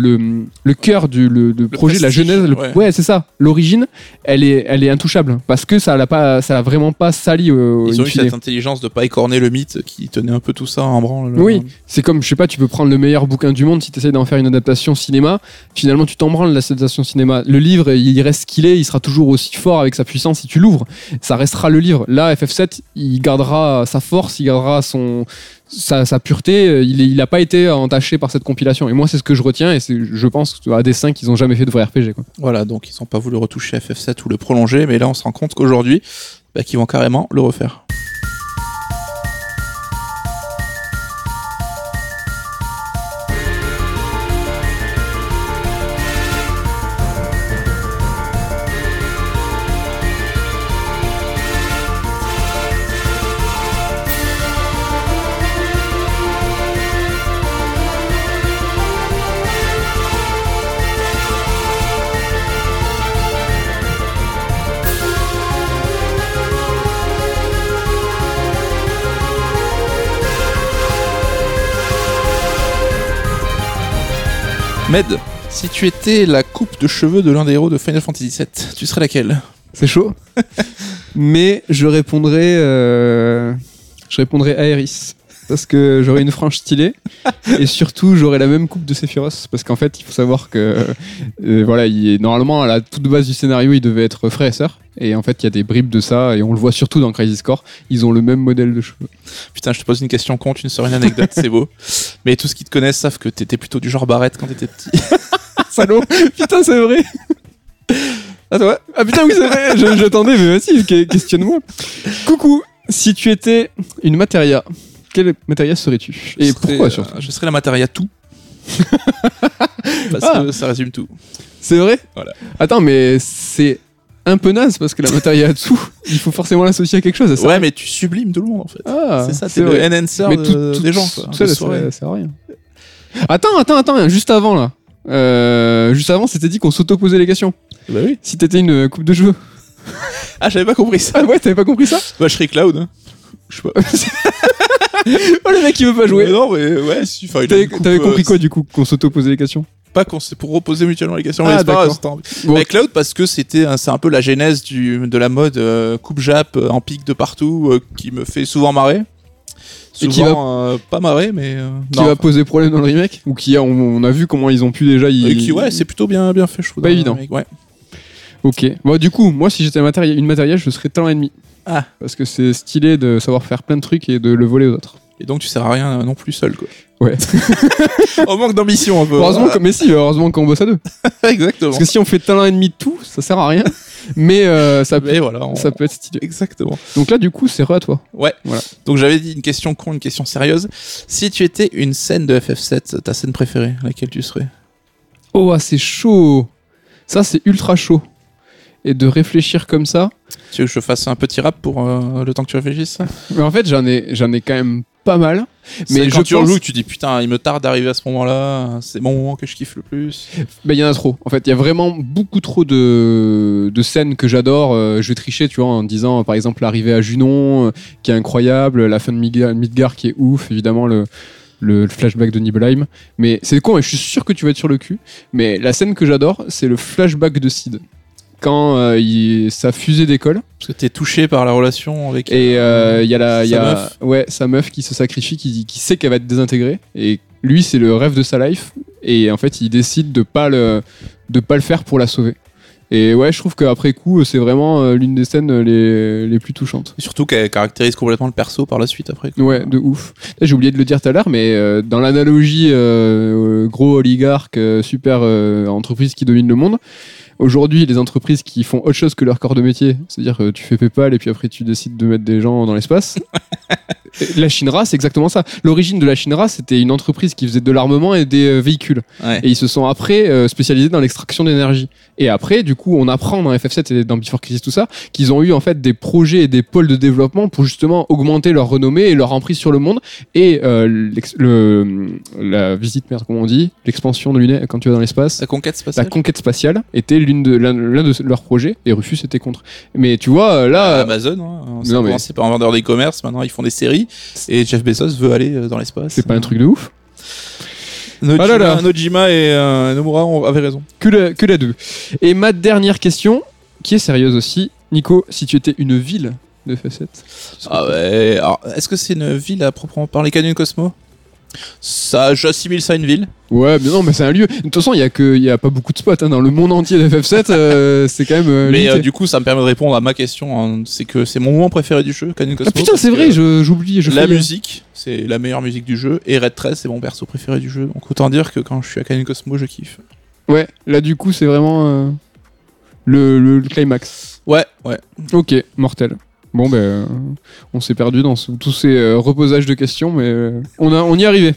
le, le, cœur du le, le projet, la genèse, ouais. ouais, c'est ça. L'origine, elle est, elle est intouchable parce que ça l'a pas, ça l'a vraiment pas sali. euh, Ils ont eu cette intelligence de pas écorner le mythe qui tenait un peu tout ça en branle. Oui, c'est comme, je sais pas, tu peux prendre le meilleur bouquin du monde, si tu essaies d'en faire une adaptation cinéma, finalement tu t'en branles l'adaptation cinéma. Le livre, il reste ce qu'il est, il sera toujours aussi fort avec sa puissance si tu l'ouvres. Ça restera le livre. Là, FF7, il gardera sa force, il gardera son, sa, pureté, euh, il, est- il a pas été entaché par cette compilation. Et moi, c'est ce que je retiens, et je pense à dessein qu'ils ont jamais fait de vrai RPG. Voilà, donc ils n'ont pas voulu retoucher FF7 ou le prolonger, mais là on se rend compte qu'aujourd'hui, bah, qu'ils vont carrément le refaire. Med, si tu étais la coupe de cheveux de l'un des héros de Final Fantasy VII, tu serais laquelle? C'est chaud. Mais je répondrai, euh, je répondrai Aeris. Parce que j'aurais une frange stylée. et surtout, j'aurais la même coupe de Sephiroth. Parce qu'en fait, il faut savoir que, euh, voilà, il est, normalement, à la toute base du scénario, il devait être frère et sœur. Et en fait, il y a des bribes de ça. Et on le voit surtout dans Crisis Core. Ils ont le même modèle de cheveux. Putain, je te pose une question con, tu ne une anecdote, c'est beau. Mais tous ceux qui te connaissent savent que t'étais plutôt du genre barrette quand t'étais petit. Salaud Putain, c'est vrai Ah toi? Ah putain, oui, c'est vrai J'attendais, mais vas-y, que- questionne-moi. Coucou Si tu étais une matéria, quelle matéria serais-tu Et Je serais, pourquoi euh, surtout Je serais la matéria tout. Parce Ah. que ça résume tout. C'est vrai Voilà. Attends, mais c'est un peu naze parce que la matéria tout, il faut forcément l'associer à quelque chose. ça. Ouais, mais tu sublimes tout le monde en fait. Ah, c'est ça, c'est le enhancer Mais de- tout, tout- des gens. tout quoi, ça ça sert à rien. Attends, attends, attends, juste avant là. Euh, juste avant, c'était dit qu'on s'auto-posait les questions. Bah oui. Si t'étais une coupe de cheveux. Ah, j'avais pas compris ça. Ah ouais, t'avais pas compris ça Bah, je serais Cloud. hein. Je sais pas. Oh le mec il veut pas jouer. Mais non, mais ouais, si, enfin, il a T'avais une coupe, t'avais compris euh, quoi du coup qu'on s'auto-posait les questions? Pas qu'on c'est pour reposer mutuellement les questions. Ah, mais c'est pas grave, d'accord. c'était un- Bon. Mais Cloud parce que c'était un- c'est un peu la genèse du, de la mode euh, coupe jap euh, en pic de partout euh, qui me fait souvent marrer. Et qui Souvent euh, pas marrer mais euh, Qui non, va poser problème dans le remake? Ou qui a, on, on a vu comment ils ont pu déjà y... Et qui ouais c'est plutôt bien bien fait je trouve. Pas dans évident. remake, Ouais. Ok. Bon, du coup, moi, si j'étais une matérielle, je serais talent ennemi. Ah. Parce que c'est stylé de savoir faire plein de trucs et de le voler aux autres. Et donc tu sers à rien euh, non plus seul quoi. Ouais. On manque d'ambition un peu. heureusement que, mais si, heureusement qu'on bosse à deux. Exactement. Parce que si on fait talent ennemi de tout, ça sert à rien. mais euh, ça, Mais voilà. on- ça peut être stylé. Exactement. Donc là, du coup, c'est re à toi. Ouais. Voilà. Donc j'avais dit une question con, une question sérieuse. Si tu étais une scène de FF7, ta scène préférée, laquelle tu serais? Oh, ah, c'est chaud. Ça, c'est ultra chaud. Et de réfléchir comme ça. Tu veux que je fasse un petit rap pour euh, le temps que tu réfléchisses? Mais en fait, j'en ai, j'en ai quand même pas mal. Mais quand je tu pense- rejoues, tu dis putain, il me tarde d'arriver à ce moment-là. C'est mon moment que je kiffe le plus. Ben, il y en a trop. En fait, il y a vraiment beaucoup trop de, de scènes que j'adore. Euh, je vais tricher, tu vois, en disant, par exemple, l'arrivée à Junon, euh, qui est incroyable, la fin de Midgar, Midgar qui est ouf, évidemment, le, le flashback de Nibelheim. Mais c'est con, et je suis sûr que tu vas être sur le cul. Mais la scène que j'adore, c'est le flashback de Sid. Quand euh, il, sa fusée d'école, Parce que t'es touché par la relation avec. et euh, il y a la, il y sa a, meuf. ouais, sa meuf qui se sacrifie, qui, qui sait qu'elle va être désintégrée. Et lui, c'est le rêve de sa life. Et en fait, il décide de pas le, de pas le faire pour la sauver. Et ouais, je trouve qu'après coup, c'est vraiment euh, l'une des scènes les, les plus touchantes. Et surtout qu'elle caractérise complètement le perso par la suite après. quoi. Ouais, de ouf. Là, J'ai oublié de le dire tout à l'heure, mais euh, dans l'analogie euh, euh, gros oligarque, euh, super euh, entreprise qui domine le monde, aujourd'hui, les entreprises qui font autre chose que leur corps de métier, c'est-à-dire que tu fais PayPal et puis après tu décides de mettre des gens dans l'espace. La Shinra, c'est exactement ça. L'origine de la Shinra, c'était une entreprise qui faisait de l'armement et des euh, véhicules. Ouais. Et ils se sont après euh, spécialisés dans l'extraction d'énergie. Et après, du coup, on apprend dans FF7 et dans Before Crisis tout ça qu'ils ont eu en fait des projets et des pôles de développement pour justement augmenter leur renommée et leur emprise sur le monde. Et euh, le, la visite, merde, comment on dit, l'expansion de l'UNES quand tu vas dans l'espace. La conquête La spatiale. conquête spatiale était l'une de l'un de leurs projets et Rufus était contre. Mais tu vois là, Ah, Amazon, hein. non, mais- par un vendeur d'e-commerce, maintenant ils font des séries et Jeff Bezos veut aller euh, dans l'espace. c'est pas un truc de ouf. Nojima, Ah là là. Nojima et euh, Nomura avaient raison. Que la, que la 2. Et ma dernière question, qui est sérieuse aussi. Nico, si tu étais une ville de FF7 Ah ouais. Alors, est-ce que c'est une ville à proprement parler Canyon Cosmo? Ça, j'assimile ça à une ville. Ouais, mais non, mais c'est un lieu. De toute façon, il y a que, il y a pas beaucoup de spots hein, dans le monde entier de FF7. euh, c'est quand même. euh, Mais limité. euh, du coup, ça me permet de répondre à ma question. hein. C'est que c'est mon moment préféré du jeu, Canyon Cosmo. ah putain, parce c'est que vrai, je- j'oublie. Je la fais- musique, c'est la meilleure musique du jeu. Et Red 13, c'est mon perso préféré du jeu. Donc autant dire que quand je suis à Canyon Cosmo, je kiffe. Ouais, là du coup, c'est vraiment euh, le, le- le climax. Ouais, ouais. Ok, mortel. Bon, ben, euh, on s'est perdu dans ce- tous ces euh, reposages de questions, mais euh, on, a, on y est arrivé.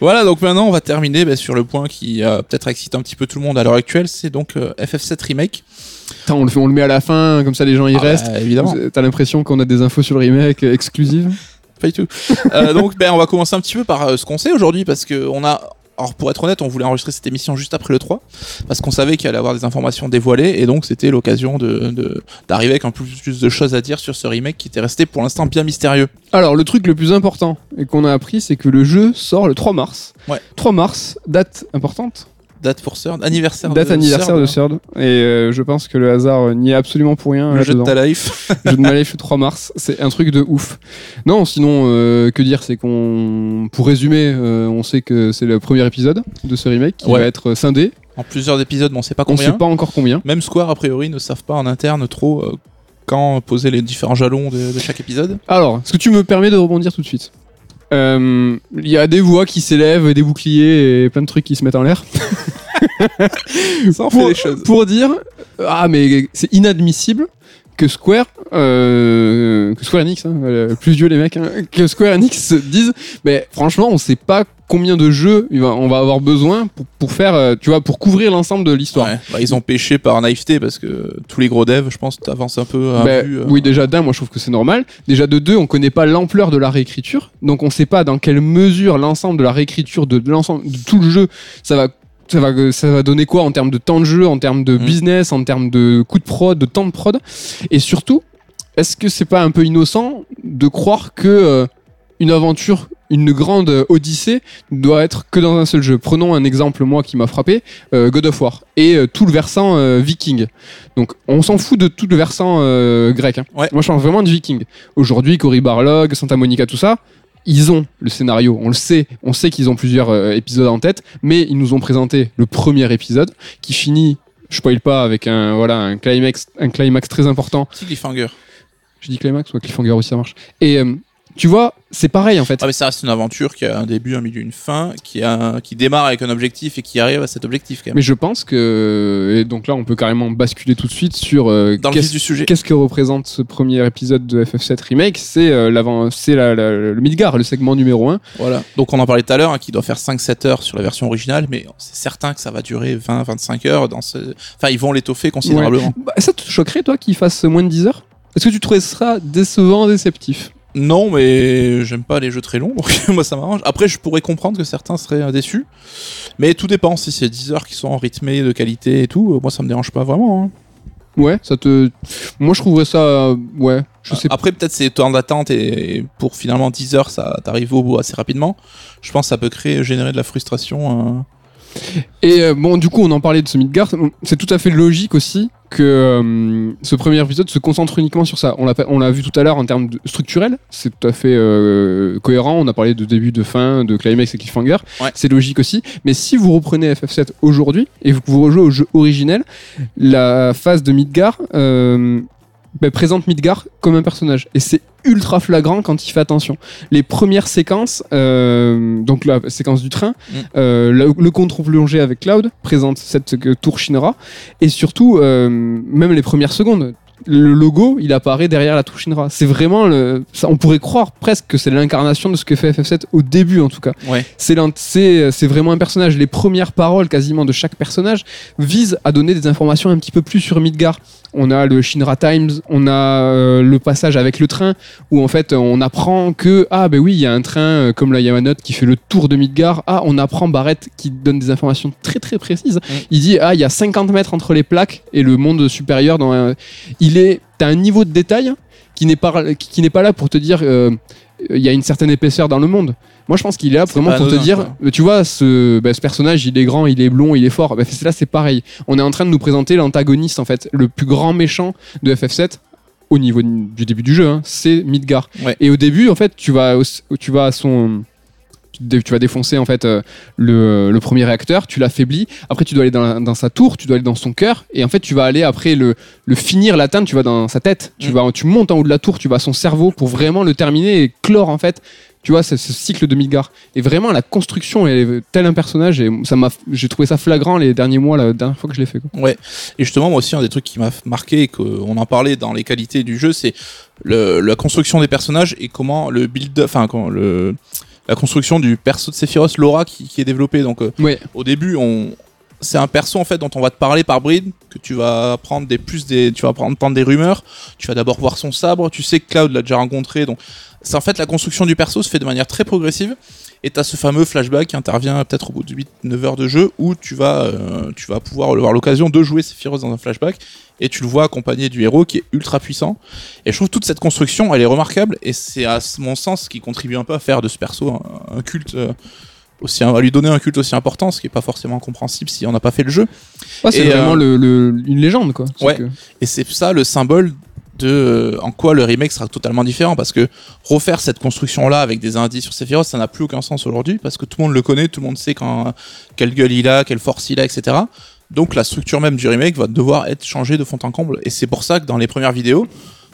Voilà, donc maintenant on va terminer bah, sur le point qui euh, peut-être excite un petit peu tout le monde à l'heure actuelle, c'est donc euh, FF7 Remake. Putain, on le, fait, on le met à la fin, comme ça les gens y Ah, restent. bah, évidemment. T'as l'impression qu'on a des infos sur le remake exclusives? Pas du tout. Donc, ben, on va commencer un petit peu par ce qu'on sait aujourd'hui, parce que on a. Alors, pour être honnête, on voulait enregistrer cette émission juste après le 3, parce qu'on savait qu'il allait y avoir des informations dévoilées, et donc c'était l'occasion de- d'arriver avec un peu plus de choses à dire sur ce remake qui était resté pour l'instant bien mystérieux. Alors, le truc le plus important et qu'on a appris, c'est que le jeu sort le 3 mars. Ouais. 3 mars, date importante. Date pour Third, anniversaire Date de anniversaire de Third. Et euh, je pense que le hasard euh, n'y est absolument pour rien. le jeu de ta life. jeu de ma life le 3 mars. C'est un truc de ouf. Non, sinon, euh, que dire C'est qu'on. Pour résumer, euh, on sait que c'est le premier épisode de ce remake qui Ouais. va être scindé. en plusieurs épisodes, mais on sait pas On combien. sait pas encore combien. Même Square, a priori, ne savent pas en interne trop euh, quand poser les différents jalons de, de chaque épisode. Alors, est-ce que tu me permets de rebondir tout de suite? Euh, Il y a des voix qui s'élèvent, des boucliers et plein de trucs qui se mettent en l'air. Ça en fait pour, des choses. pour dire ah mais c'est inadmissible que Square euh, que Square Enix hein, euh, plus vieux les mecs hein, que Square Enix se disent mais franchement on sait pas combien de jeux on va avoir besoin pour, pour faire euh, tu vois pour couvrir l'ensemble de l'histoire Ouais, bah, ils ont pêché par naïveté parce que tous les gros devs, je pense, t'avances un peu à vue, euh, Oui, déjà d'un, moi je trouve que c'est normal. Déjà de deux, on connaît pas l'ampleur de la réécriture, donc on sait pas dans quelle mesure l'ensemble de la réécriture de l'ensemble de tout le jeu, ça va. Ça va, ça va donner quoi en termes de temps de jeu, en termes de Mm. business, en termes de coût de prod, de temps de prod Et surtout, est-ce que c'est pas un peu innocent de croire que euh, une aventure, une grande euh, odyssée doit être que dans un seul jeu Prenons un exemple, moi, qui m'a frappé, euh, God of War, et euh, tout le versant euh, viking. Donc on s'en fout de tout le versant grec. hein. Ouais. Moi je parle vraiment de viking. Aujourd'hui, Cory Barlog, Santa Monica, tout ça, ils ont le scénario, on le sait, on sait qu'ils ont plusieurs euh, épisodes en tête, mais ils nous ont présenté le premier épisode qui finit, je spoil pas, avec un voilà un climax, un climax très important. petit cliffhanger. Je dis climax ou cliffhanger aussi ça marche. Et euh, tu vois, c'est pareil en fait. Ah mais ça reste une aventure qui a un début, un milieu, une fin, qui a qui démarre avec un objectif et qui arrive à cet objectif quand même. Mais je pense que et donc là on peut carrément basculer tout de suite sur euh, Dans le qu'est-ce vif du sujet. Qu'est-ce que représente ce premier épisode de FF7 Remake? C'est euh, l'avant, c'est la- la- le Midgar, le segment numéro 1. Voilà. Donc on en parlait tout à l'heure, hein, qui doit faire 5-7 heures sur la version originale, mais c'est certain que ça va durer 20-25 heures dans ce. Enfin, ils vont l'étoffer considérablement. Bah, ça te choquerait toi qu'il fasse moins de 10 heures? Est-ce que tu trouverais ça décevant, déceptif? Non, mais j'aime pas les jeux très longs, donc moi ça m'arrange. Après, je pourrais comprendre que certains seraient euh, déçus, mais tout dépend. Si c'est 10 heures qui sont rythmées de qualité et tout, euh, moi ça me dérange pas vraiment. hein. Ouais, ça te. Moi je trouverais ça. euh, ouais, je sais pas. Après, peut-être c'est temps d'attente et pour finalement 10 heures, ça t'arrive au bout assez rapidement. Je pense que ça peut créer, générer de la frustration. euh. Et euh, bon, du coup, on en parlait de ce Midgar. C'est tout à fait logique aussi que euh, ce premier épisode se concentre uniquement sur ça. On l'a, pas- on l'a vu tout à l'heure en termes de structurels. C'est tout à fait euh, cohérent. On a parlé de début, de fin, de climax et cliffhanger. Ouais. C'est logique aussi. Mais si vous reprenez FF7 aujourd'hui et que vous rejouez au jeu originel, la phase de Midgar euh, ben, présente Midgar comme un personnage. Et c'est ultra flagrant quand il fait attention. Les premières séquences, euh, donc la séquence du train, Mm. euh, le, le contre-plongé avec Cloud présente cette euh, tour Shinra. Et surtout, euh, même les premières secondes, le logo, il apparaît derrière la tour Shinra. C'est vraiment le, ça, on pourrait croire presque que c'est l'incarnation de ce que fait FF7 au début en tout cas. Ouais. C'est c'est c'est vraiment un personnage. Les premières paroles quasiment de chaque personnage visent à donner des informations un petit peu plus sur Midgar. On a le Shinra Times, on a euh, le passage avec le train où en fait on apprend que ah ben oui il y a un train euh, comme la Yamanote qui fait le tour de Midgar. Ah on apprend Barrett qui donne des informations très très précises. Il dit ah il y a 50 mètres entre les plaques et le monde supérieur. Dans un- Il est t'as un niveau de détail qui n'est pas qui n'est pas là pour te dire euh, il y a une certaine épaisseur dans le monde. Moi, je pense qu'il est là vraiment pour te dire, quoi. euh, tu vois, ce, bah, ce personnage, il est grand, il est blond, il est fort. Bah, là, c'est pareil. On est en train de nous présenter l'antagoniste, en fait, le plus grand méchant de FF7 au niveau du début du jeu, hein, c'est Midgar. Ouais. Et au début, en fait, tu vas, tu vas à son tu vas défoncer en fait euh, le, le premier réacteur, tu l'affaiblis. Après, tu dois aller dans, dans sa tour, tu dois aller dans son cœur, et en fait, tu vas aller après le, le finir, l'atteindre. Tu vas dans sa tête, tu Mm. vas, tu montes en haut de la tour, tu vas à son cerveau pour vraiment le terminer et clore en fait. Tu vois, c'est ce cycle de Midgar. Et vraiment, la construction est tel un personnage, et ça m'a, j'ai trouvé ça flagrant les derniers mois, la dernière fois que je l'ai fait. quoi. Ouais. Et justement, moi aussi, un des trucs qui m'a marqué et qu'on en parlait dans les qualités du jeu, c'est le, la construction des personnages et comment le build, enfin, comment le, la construction du perso de Sephiroth, Laura, qui, qui est développé. Donc, euh, au début, on, c'est un perso en fait dont on va te parler par bride, que tu vas prendre des plus des, tu vas prendre, prendre des rumeurs. Tu vas d'abord voir son sabre. Tu sais que Cloud l'a déjà rencontré, donc en fait la construction du perso se fait de manière très progressive. Et t'as ce fameux flashback qui intervient peut-être au bout de 8-9 heures de jeu où tu vas, euh, tu vas pouvoir avoir l'occasion de jouer Sephiroth dans un flashback et tu le vois accompagné du héros qui est ultra puissant. Et je trouve toute cette construction, elle est remarquable et c'est à mon sens ce qui contribue un peu à faire de ce perso un, un culte. euh, aussi, à lui donner un culte aussi important, ce qui est pas forcément compréhensible si on n'a pas fait le jeu. Ouais, c'est vraiment euh, le, le- une légende, quoi. C'est Ouais. que- Et c'est ça le symbole de euh, en quoi le remake sera totalement différent parce que refaire cette construction là avec des indices sur Sephiroth ça n'a plus aucun sens aujourd'hui parce que tout le monde le connaît, tout le monde sait quand, quelle gueule il a, quelle force il a, etc. Donc la structure même du remake va devoir être changée de fond en comble et c'est pour ça que dans les premières vidéos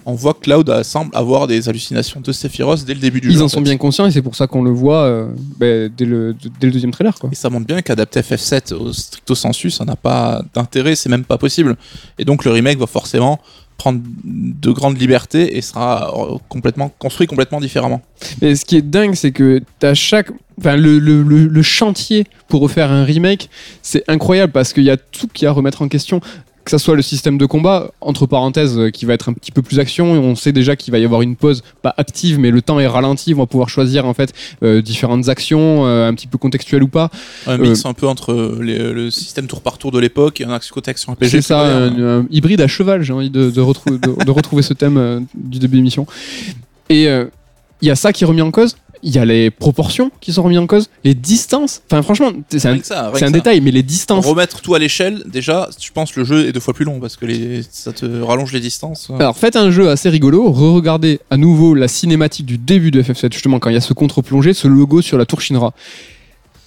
on voit que Cloud semble avoir des hallucinations de Sephiroth dès le début du Ils jeu. en en sont fait. bien conscients et c'est pour ça qu'on le voit euh, bah, dès, le, dès le deuxième trailer, quoi. Et ça montre bien qu'adapter FF7 au stricto sensu, ça n'a pas d'intérêt, c'est même pas possible. Et donc le remake va forcément prendre de grandes libertés et sera euh, complètement construit complètement différemment. Mais ce qui est dingue, c'est que t'as chaque. Enfin, le, le chantier pour refaire un remake, c'est incroyable parce qu'il y a tout qui a à remettre en question. Que ça soit le système de combat, entre parenthèses, euh, qui va être un petit peu plus action, et on sait déjà qu'il va y avoir une pause, pas active, mais le temps est ralenti, on va pouvoir choisir en fait euh, différentes actions, euh, un petit peu contextuelles ou pas. Un mix un peu entre les- le système tour par tour de l'époque et un axe côté action RPG. C'est ça, moderne. un, un hybride à cheval, j'ai envie de, de, retrou- de- de retrouver ce thème du début d'émission. Et il y a ça qui est remis en cause, il y a les proportions qui sont remises en cause, les distances. Enfin, franchement, c'est un, ça, détail, mais les distances. Remettre tout à l'échelle, déjà, je pense que le jeu est deux fois plus long parce que les, ça te rallonge les distances. Alors faites un jeu assez rigolo, re-regardez à nouveau la cinématique du début de FF7, justement quand il y a ce contre-plongé, ce logo sur la tour Shinra.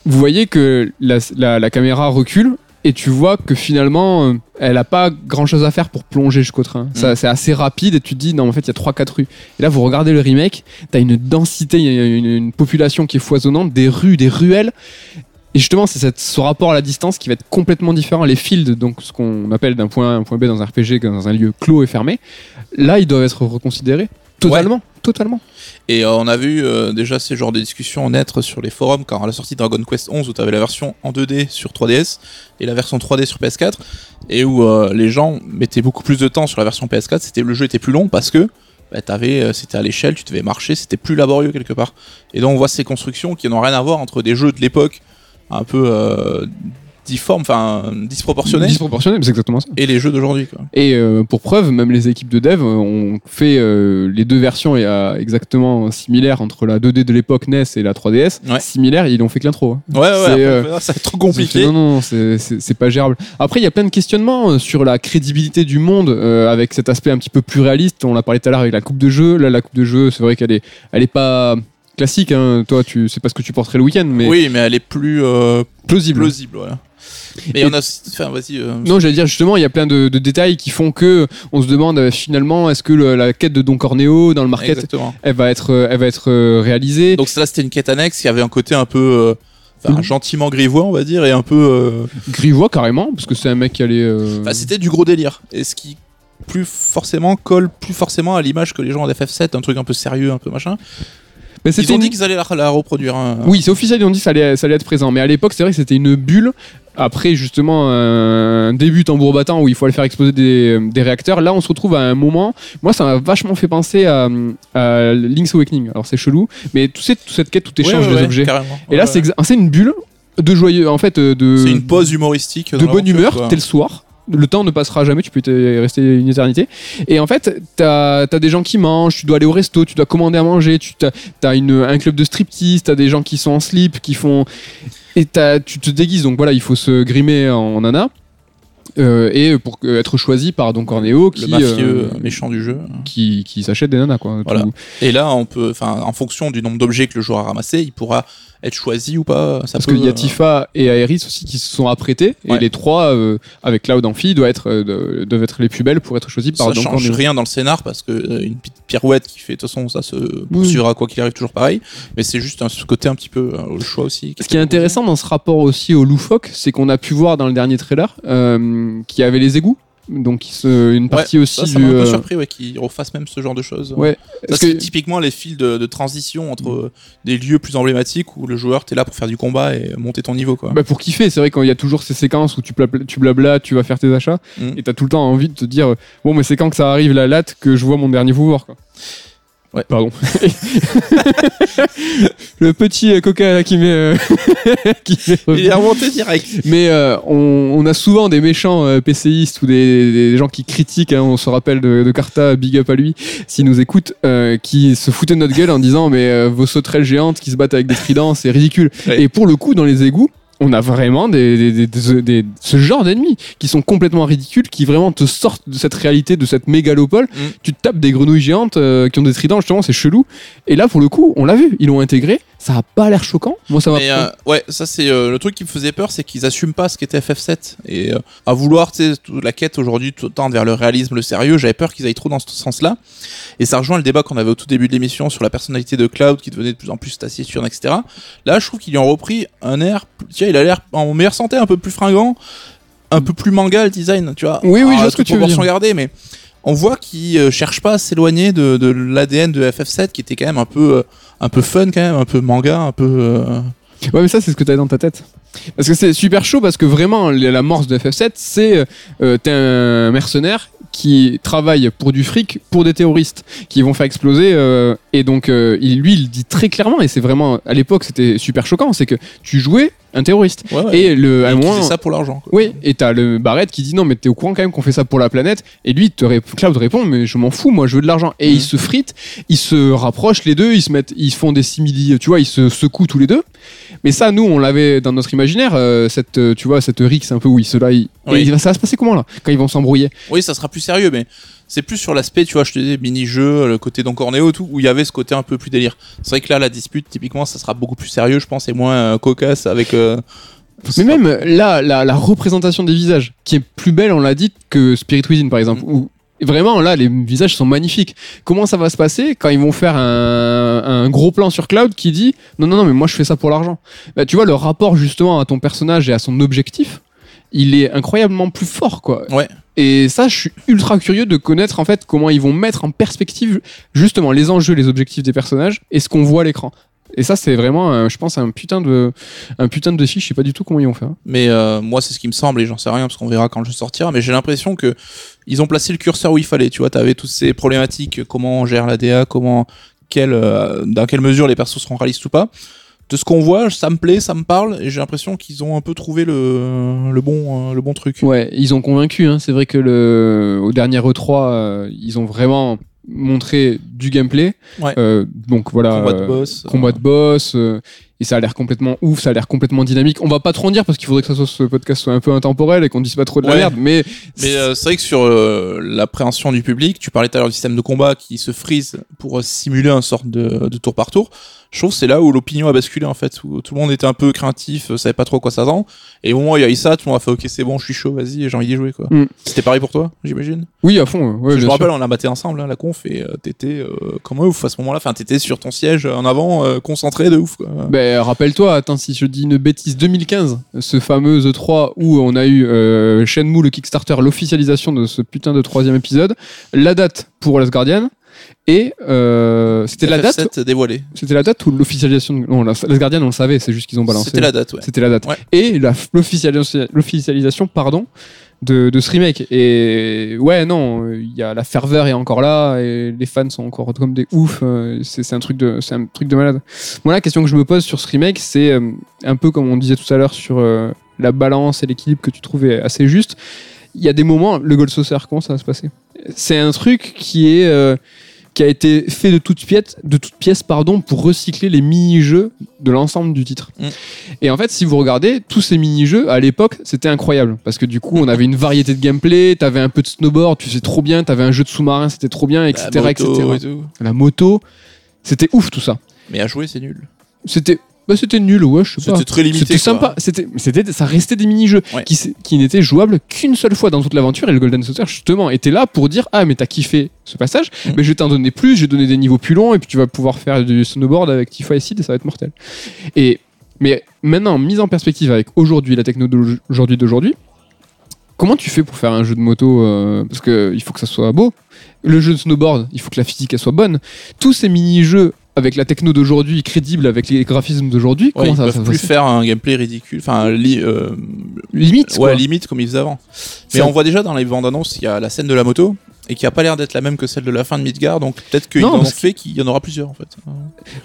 Vous voyez que la, la- la caméra recule et tu vois que finalement euh, elle a pas grand chose à faire pour plonger jusqu'au train. Ça, C'est assez rapide et tu te dis non en fait il y a 3-4 rues. Et là vous regardez le remake, t'as une densité, il y a une, une population qui est foisonnante, des rues, des ruelles. Et justement, c'est ce rapport à la distance qui va être complètement différent. Les fields, donc ce qu'on appelle d'un point A à un point B dans un RPG, dans un lieu clos et fermé, là, ils doivent être reconsidérés totalement. Totalement. Et euh, on a vu euh, déjà ces genres de discussions naître sur les forums quand à la sortie de Dragon Quest 11 où tu avais la version en 2D sur 3DS et la version 3D sur PS4 et où euh, les gens mettaient beaucoup plus de temps sur la version PS4, c'était le jeu était plus long parce que bah, c'était à l'échelle, tu devais marcher, c'était plus laborieux quelque part. Et donc on voit ces constructions qui n'ont rien à voir entre des jeux de l'époque un peu difformes, enfin disproportionnés Disproportionné, c'est exactement ça. et les jeux d'aujourd'hui. quoi. Et euh, pour preuve, même les équipes de dev euh, ont fait euh, les deux versions et, exactement similaires entre la 2D de l'époque NES et la 3DS. Ouais. Similaires, ils ont fait que l'intro. hein. Ouais, ouais, euh, ça va être trop compliqué. Non, non, c'est- pas gérable. Après, il y a plein de questionnements sur la crédibilité du monde avec cet aspect un petit peu plus réaliste. On l'a parlé tout à l'heure avec la coupe de jeu. Là, la coupe de jeu, c'est vrai qu'elle est, elle est pas classique. Hein. Toi, tu sais pas ce que tu porterais le week-end, mais Oui, mais elle est plus euh, plausible. plausible. Voilà. Mais Et- on a, enfin, vas-y. euh, Non, j'allais dire justement, il y a plein de, de détails qui font que on se demande euh, finalement est-ce que le- la quête de Don Corneo dans le market, Exactement. elle va être, elle va être réalisée? Donc là, c'était une quête annexe qui avait un côté un peu, enfin, Mhm. gentiment grivois, on va dire, et un peu. euh, Grivois carrément, parce que c'est un mec qui allait. euh, enfin, c'était du gros délire. Et ce qui plus forcément colle plus forcément à l'image que les gens ont d'FF7, un truc un peu sérieux, un peu machin. Mais Ils ont une- dit qu'ils allaient la, la reproduire. hein. Oui, c'est officiel, ils ont dit que ça allait, ça allait être présent. Mais à l'époque, c'est vrai que c'était une bulle. Après, justement, un début tambour battant où il faut aller faire exploser des, des réacteurs. Là, on se retrouve à un moment. Moi, ça m'a vachement fait penser à, à Link's Awakening. Alors, c'est chelou, mais tout cette, toute cette quête, tout Ouais, échange ouais, des ouais, objets. carrément. Et là, Ouais, c'est ouais. une bulle de joyeux, en fait, euh, de, C'est une pause humoristique. de bonne humeur, quoi. tel soir. Le temps ne passera jamais, tu peux rester une éternité. Et en fait, t'as as des gens qui mangent, tu dois aller au resto, tu dois commander à manger, tu as, un club de striptease, t'as des gens qui sont en slip, qui font. Et tu te déguises, donc voilà, il faut se grimer en nana. Euh, et pour être choisi par Don Corneo qui, le mafieux euh, méchant du jeu. qui, qui s'achète des nanas quoi. Voilà. Et là, on peut, enfin, en fonction du nombre d'objets que le joueur a ramassé, il pourra être choisi ou pas. Ça Parce qu'il y a Tifa et Aeris aussi qui se sont apprêtés et les trois euh, avec Cloud Amphi doivent être doivent être les plus belles pour être choisis par ça Don change Corneo. rien dans le scénar parce que une petite pirouette qui fait de toute façon ça se poursuivra quoi qu'il arrive toujours pareil mais c'est juste un, ce côté un petit peu le choix aussi Ce qui est intéressant dans ce rapport aussi au loufoque, c'est qu'on a pu voir dans le dernier trailer euh, qu'il y avait les égouts. Donc se- une partie aussi ça, ça du. un peu euh, surpris ouais, qu'ils refassent même ce genre de choses Ouais. ça Parce c'est que- typiquement les fils de, de transition entre euh, des lieux plus emblématiques où le joueur t'es là pour faire du combat et monter ton niveau quoi Bah pour kiffer, c'est vrai qu'il y a toujours ces séquences où tu blabla, tu, blabla, tu vas faire tes achats Mm. et t'as tout le temps envie de te dire bon mais c'est quand que ça arrive la latte que je vois mon dernier pouvoir quoi. Ouais. Pardon. le petit euh, coca là, qui met. euh, qui met il est remonté direct Mais euh, on, on a souvent des méchants euh, PCistes ou des, des gens qui critiquent. hein, on se rappelle de, de Carta, big up à lui, s'il nous écoute, euh, qui se foutaient de notre gueule en disant mais euh, vos sauterelles géantes qui se battent avec des tridents, c'est ridicule. Ouais. Et pour le coup, dans les égouts. On a vraiment des, des- des- des- des- ce genre d'ennemis qui sont complètement ridicules, qui vraiment te sortent de cette réalité, de cette mégalopole. Mm. Tu te tapes des grenouilles géantes euh, qui ont des tridents, justement, c'est chelou. Et là, pour le coup, on l'a vu, ils l'ont intégré. Ça a pas l'air choquant. Moi, ça m'a. Euh, ouais, ça c'est euh, le truc qui me faisait peur, c'est qu'ils assument pas ce qu'était FF7 et euh, à vouloir, tu la quête aujourd'hui tout tendre vers le réalisme, le sérieux. J'avais peur qu'ils aillent trop dans ce sens-là. Et ça rejoint le débat qu'on avait au tout début de l'émission sur la personnalité de Cloud qui devenait de plus en plus taciturne, etc. Là, je trouve qu'ils lui ont repris un air. Tiens, il a l'air en meilleure santé, un peu plus fringant, un peu plus manga le design, tu vois. Oui, oui, je vois ce que tu veux dire. gardée, mais on voit qu'il euh, cherche pas à s'éloigner de, de l'ADN de FF7 qui était quand même un peu, euh, un peu fun quand même, un peu manga, un peu. euh, Ouais, mais ça, c'est ce que t'as dans ta tête. Parce que c'est super chaud, parce que vraiment, la morse de FF7, c'est t'es un mercenaire qui travaille pour du fric pour des terroristes qui vont faire exploser. euh, et donc, euh, il, lui, il dit très clairement, et c'est vraiment, à l'époque, c'était super choquant, c'est que tu jouais un terroriste. Ouais, ouais. Et le, à Il moment, faisait ça pour l'argent. oui, et t'as le Barrett qui dit non, mais t'es au courant quand même qu'on fait ça pour la planète. Et lui, te ré- Cloud répond, mais je m'en fous, moi je veux de l'argent. Et Mhm. ils se fritent, ils se rapprochent les deux, ils se mettent, ils font des simili, tu vois, ils se secouent tous les deux. Mais ça, nous, on l'avait dans notre imaginaire, euh, cette, euh, tu vois, cette rixe un peu où ils se là, ils- Oui. et il va- ça va se passer comment là, quand ils vont s'embrouiller? Oui, ça sera plus sérieux, mais c'est plus sur l'aspect, tu vois, je te disais, mini-jeu, le côté Don Corneo, tout, où il y avait ce côté un peu plus délire. C'est vrai que là, la dispute, typiquement, ça sera beaucoup plus sérieux, je pense, et moins euh, cocasse avec. Mais même là, la, la représentation des visages, qui est plus belle, on l'a dit, que Spirit Within par exemple. Où vraiment là, les visages sont magnifiques. Comment ça va se passer quand ils vont faire un, un gros plan sur Cloud qui dit non, non, non, mais moi je fais ça pour l'argent. Bah, tu vois, le rapport justement à ton personnage et à son objectif, il est incroyablement plus fort, quoi. Ouais. Et ça, je suis ultra curieux de connaître en fait comment ils vont mettre en perspective justement les enjeux, les objectifs des personnages et ce qu'on voit à l'écran. Et ça, c'est vraiment, euh, je pense, un putain de, un putain de défi. Je sais pas du tout comment ils vont faire. Mais euh, moi, c'est ce qui me semble, et j'en sais rien, parce qu'on verra quand le jeu sortira, mais j'ai l'impression que ils ont placé le curseur où il fallait. Tu vois, t'avais toutes ces problématiques, comment on gère la DA, comment, quelle, euh, dans quelle mesure les persos seront réalistes ou pas. De ce qu'on voit, ça me plaît, ça me parle, et j'ai l'impression qu'ils ont un peu trouvé le, le, bon, euh, le bon truc. Ouais, ils ont convaincu. Hein. C'est vrai que le, au dernier E3, euh, ils ont vraiment montré du gameplay. Ouais. Euh, donc voilà. Combat de euh, boss. combat de boss. Et ça a l'air complètement ouf, ça a l'air complètement dynamique. On va pas trop en dire parce qu'il faudrait que ça soit, ce podcast soit un peu intemporel et qu'on dise pas trop de la Ouais. merde. Mais, Mais euh, c'est vrai que sur euh, l'appréhension du public, tu parlais tout à l'heure du système de combat qui se frise pour euh, simuler un sorte de, de tour par tour. Je trouve que c'est là où l'opinion a basculé en fait, où tout le monde était un peu craintif, euh, savait pas trop quoi s'attendre. Et au moment où il y a eu ça, tout le monde a fait ok c'est bon, je suis chaud, vas-y, j'ai envie d'y jouer quoi. Mm. C'était pareil pour toi, j'imagine? oui, à fond. Ouais, je me rappelle, on a batté ensemble hein, la conf et euh, t'étais euh, comme ouf à ce moment-là. Enfin, t'étais sur ton siège en avant, concentré de ouf quoi. Ben, rappelle-toi, attends, si je dis une bêtise, 2015, ce fameux E3 où on a eu euh, Shenmue, le Kickstarter, l'officialisation de ce putain de troisième épisode, la date pour Last Guardian, et euh, c'était la date FF7 dévoilé. C'était la date ou l'officialisation Non, Last Guardian, on le savait, c'est juste qu'ils ont balancé. C'était la date, ouais. C'était la date. Ouais. Et la- l'officialisation, pardon, de, de ce remake. Et ouais, non, il y a la ferveur est encore là et les fans sont encore comme des oufs. euh, C'est un truc de, c'est un truc de malade. Moi, la question que je me pose sur ce remake, c'est euh, un peu comme on disait tout à l'heure sur la balance et l'équilibre que tu trouvais assez juste. il y a des moments, le Gold Saucer, comment ça va se passer? C'est un truc qui est qui a été fait de toutes pièces, de toutes pièces pardon, pour recycler les mini-jeux de l'ensemble du titre. Mm. Et en fait, si vous regardez, tous ces mini-jeux, à l'époque, c'était incroyable. Parce que du coup, on avait une variété de gameplay, t'avais un peu de snowboard, tu sais trop bien, t'avais un jeu de sous-marin, c'était trop bien, etc. La moto etc. et tout. La moto, c'était ouf tout ça. Mais à jouer, c'est nul. C'était bah, c'était nul, ouais, je sais pas. C'était très limité. C'était sympa, c'était, c'était, ça restait des mini-jeux Ouais. qui, qui n'étaient jouables qu'une seule fois dans toute l'aventure et le Golden Saucer justement était là pour dire ah mais t'as kiffé ce passage, Mm. mais je vais t'en donner plus, je vais donner des niveaux plus longs et puis tu vas pouvoir faire du snowboard avec Tifa et Sid et ça va être mortel. Et mais maintenant mise en perspective avec aujourd'hui la technologie d'aujourd'hui d'aujourd'hui, comment tu fais pour faire un jeu de moto euh, parce que il faut que ça soit beau, le jeu de snowboard il faut que la physique elle soit bonne, tous ces mini-jeux avec la techno d'aujourd'hui crédible avec les graphismes d'aujourd'hui, Ouais, comment ils ça, peuvent ça plus faire un gameplay ridicule. Enfin, li- euh, limite ouais, quoi. limite comme ils faisaient avant. Mais on voit déjà dans les bandes annonces, il y a la scène de la moto et qui a pas l'air d'être la même que celle de la fin de Midgard. Donc peut-être qu'ils en ont fait qu'il y en aura plusieurs en fait.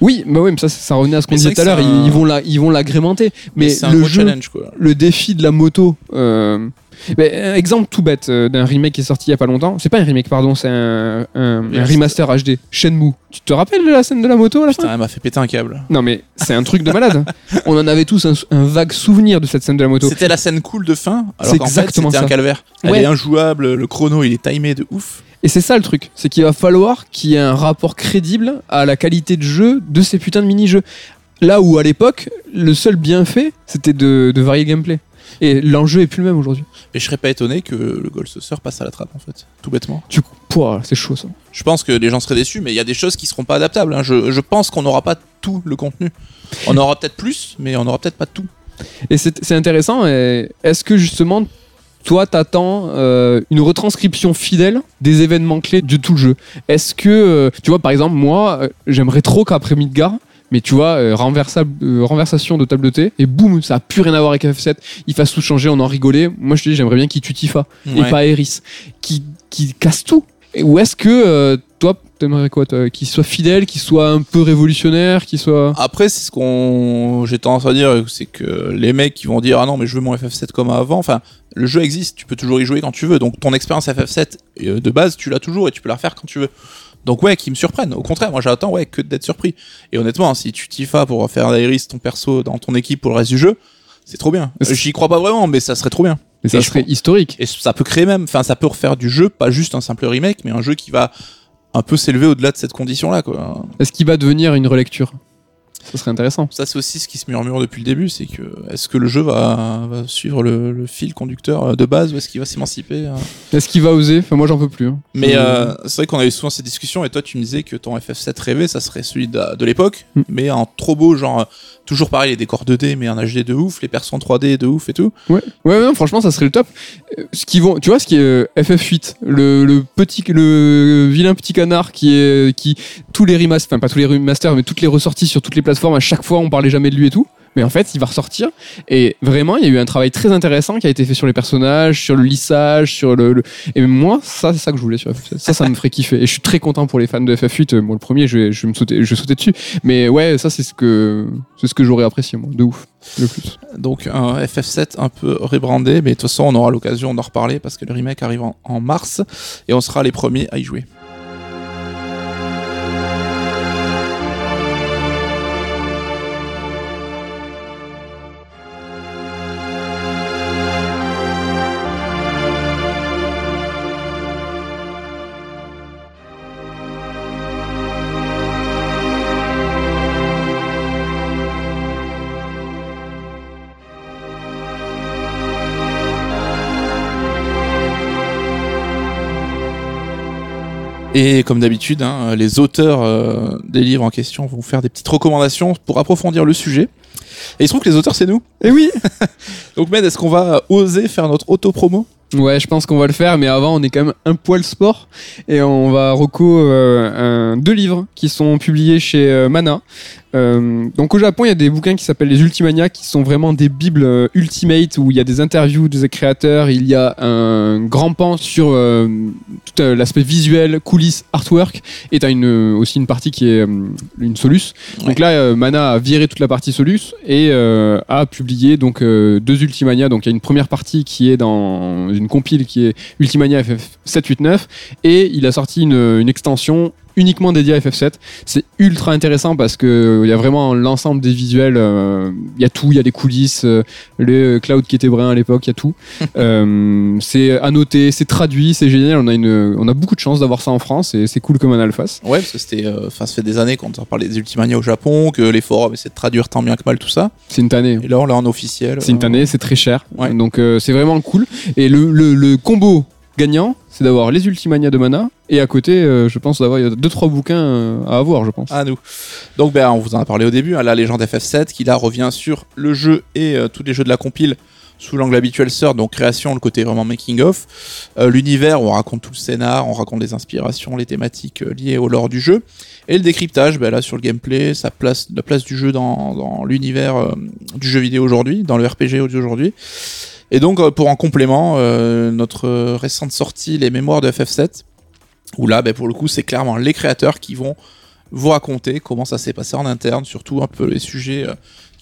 Oui, bah oui, mais ça, ça revenait à ce qu'on Mais disait tout à l'heure. Ils, vont la, ils vont l'agrémenter. Mais un le jeu, challenge quoi. le défi de la moto. euh, mais un exemple tout bête euh, d'un remake qui est sorti il y a pas longtemps. C'est pas un remake, pardon, c'est un, un- un Yes. remaster HD. Shenmue. Tu te rappelles de la scène de la moto à la fin elle m'a fait péter un câble. Non mais c'est un truc de malade. On en avait tous un, un vague souvenir de cette scène de la moto. C'était la scène cool de fin, alors C'est qu'en fait exactement c'était un ça. calvaire. Elle Ouais. est injouable, le chrono il est timé de ouf. Et c'est ça le truc, c'est qu'il va falloir qu'il y ait un rapport crédible à la qualité de jeu de ces putains de mini-jeux. Là où à l'époque, le seul bienfait, c'était de, de varier le gameplay. Et l'enjeu est plus le même aujourd'hui. Et je serais pas étonné que le Gold Saucer passe à la trappe en fait, tout bêtement. Du coup, c'est chaud ça. Je pense que les gens seraient déçus, mais il y a des choses qui seront pas adaptables. hein. Je, je pense qu'on n'aura pas tout le contenu. On aura peut-être plus, mais on aura peut-être pas tout. Et c'est intéressant. Est-ce que justement, toi, t'attends euh, une retranscription fidèle des événements clés de tout le jeu? Est-ce que, euh, tu vois, par exemple, moi, euh, j'aimerais trop qu'après Midgar, mais tu vois, euh, euh, renversation de table de thé, et boum, ça a plus rien à voir avec FF7, il fasse tout changer, on en rigolait. Moi, je te dis, j'aimerais bien qu'il tue Tifa, et pas Eris, qui, qui casse tout. Et- Ou est-ce que, euh, toi, t'aimerais quoi Qu'il soit fidèle, qu'il soit un peu révolutionnaire, qu'il soit. Après, c'est ce qu'on. J'ai tendance à dire, c'est que les mecs qui vont dire Ah non, mais je veux mon FF7 comme avant. Enfin, le jeu existe, tu peux toujours y jouer quand tu veux. Donc ton expérience FF7 euh, de base, tu l'as toujours et tu peux la refaire quand tu veux. Donc ouais, qui me surprennent. Au contraire, moi j'attends ouais que d'être surpris. Et honnêtement, si tu t'y pour faire d'Airis ton perso dans ton équipe pour le reste du jeu, c'est trop bien. J'y crois pas vraiment, mais ça serait trop bien. Mais ça Et serait historique. Et ça peut créer même, enfin ça peut refaire du jeu, pas juste un simple remake, mais un jeu qui va un peu s'élever au-delà de cette condition-là. Est-ce qu'il va devenir une relecture? Ça serait intéressant. Ça, c'est aussi ce qui se murmure depuis le début, c'est que est-ce que le jeu va, va suivre le, le fil conducteur euh, de base ou est-ce qu'il va s'émanciper euh Est-ce qu'il va oser? Enfin, moi, j'en peux plus. hein. Mais euh, c'est vrai qu'on a eu souvent ces discussions et toi, tu me disais que ton FF7 rêvé, ça serait celui de, de l'époque, Mm. mais en trop beau, genre toujours pareil, les décors 2D, mais en HD de ouf, les persos en 3D de ouf et tout. Ouais, ouais, ouais, franchement, ça serait le top. Ce qui vont, tu vois, ce qui est euh, FF8, le, le petit, le vilain petit canard qui est, qui tous les remasters, enfin pas tous les remasters, mais toutes les ressorties sur toutes les À chaque fois, on parlait jamais de lui et tout. Mais en fait, il va ressortir. Et vraiment, il y a eu un travail très intéressant qui a été fait sur les personnages, sur le lissage, sur le. Et moi, ça, c'est ça que je voulais sur FF7. Ça, ça me ferait kiffer. Et je suis très content pour les fans de FF8. Euh, Moi, le premier, je vais, me sauter, je vais dessus. Mais ouais, ça, c'est ce que, c'est ce que j'aurais apprécié, moi, de ouf, le plus. Donc un FF7 un peu rebrandé, mais de toute façon, on aura l'occasion d'en reparler parce que le remake arrive en mars et on sera les premiers à y jouer. Et comme d'habitude, hein, les auteurs euh, des livres en question vont faire des petites recommandations pour approfondir le sujet. Et il se trouve que les auteurs, c'est nous. Et oui! Donc, Med, est-ce qu'on va oser faire notre auto-promo? Ouais, je pense qu'on va le faire, mais avant, on est quand même un poil sport et on va reco euh, deux livres qui sont publiés chez euh, Mana. Euh, donc au Japon, il y a des bouquins qui s'appellent les Ultimania, qui sont vraiment des bibles euh, ultimate où il y a des interviews des créateurs, il y a un grand pan sur euh, tout euh, l'aspect visuel, coulisses, artwork, et t'as une, aussi une partie qui est une Solus. Donc Ouais. là, Mana a viré toute la partie Solus et a publié donc deux Ultimania. Donc il y a une première partie qui est dans une compile qui est Ultimania FF 789 et il a sorti une, une extension uniquement dédiée à FF7. C'est ultra intéressant parce que euh, il y a vraiment l'ensemble des visuels. euh, Il y a tout, il y a les coulisses, euh, le cloud qui était brun à l'époque, il y a tout. Euh, c'est annoté, c'est traduit, c'est génial. On a une, on a beaucoup de chance d'avoir ça en France et c'est cool comme un alphas. Ouais, parce que c'était, enfin, ça fait des années qu'on entend parler des Ultimania au Japon, que les forums essaient de traduire tant bien que mal tout ça. C'est une tannée. Et là, on l'a en officiel. C'est une tannée, c'est très cher. Ouais. Donc c'est vraiment cool. Et le, le- le combo gagnant, c'est d'avoir les Ultimania de Mana. Et à côté, euh, je pense d'avoir deux trois bouquins euh, à avoir, je pense. à nous. Donc, ben, on vous en a parlé au début, hein, la légende FF7, qui là revient sur le jeu et euh, tous les jeux de la compile sous l'angle habituel sort, donc création, le côté vraiment making of. L'univers, on raconte tout le scénar, on raconte les inspirations, les thématiques liées au lore du jeu. Et le décryptage, ben, là sur le gameplay, sa place, la place du jeu dans, dans l'univers du jeu vidéo aujourd'hui, dans le RPG d'aujourd'hui. Et donc, pour en complément, notre récente sortie, les mémoires de FF7, où là, ben, pour le coup, c'est clairement les créateurs qui vont vous raconter comment ça s'est passé en interne, surtout un peu les sujets euh,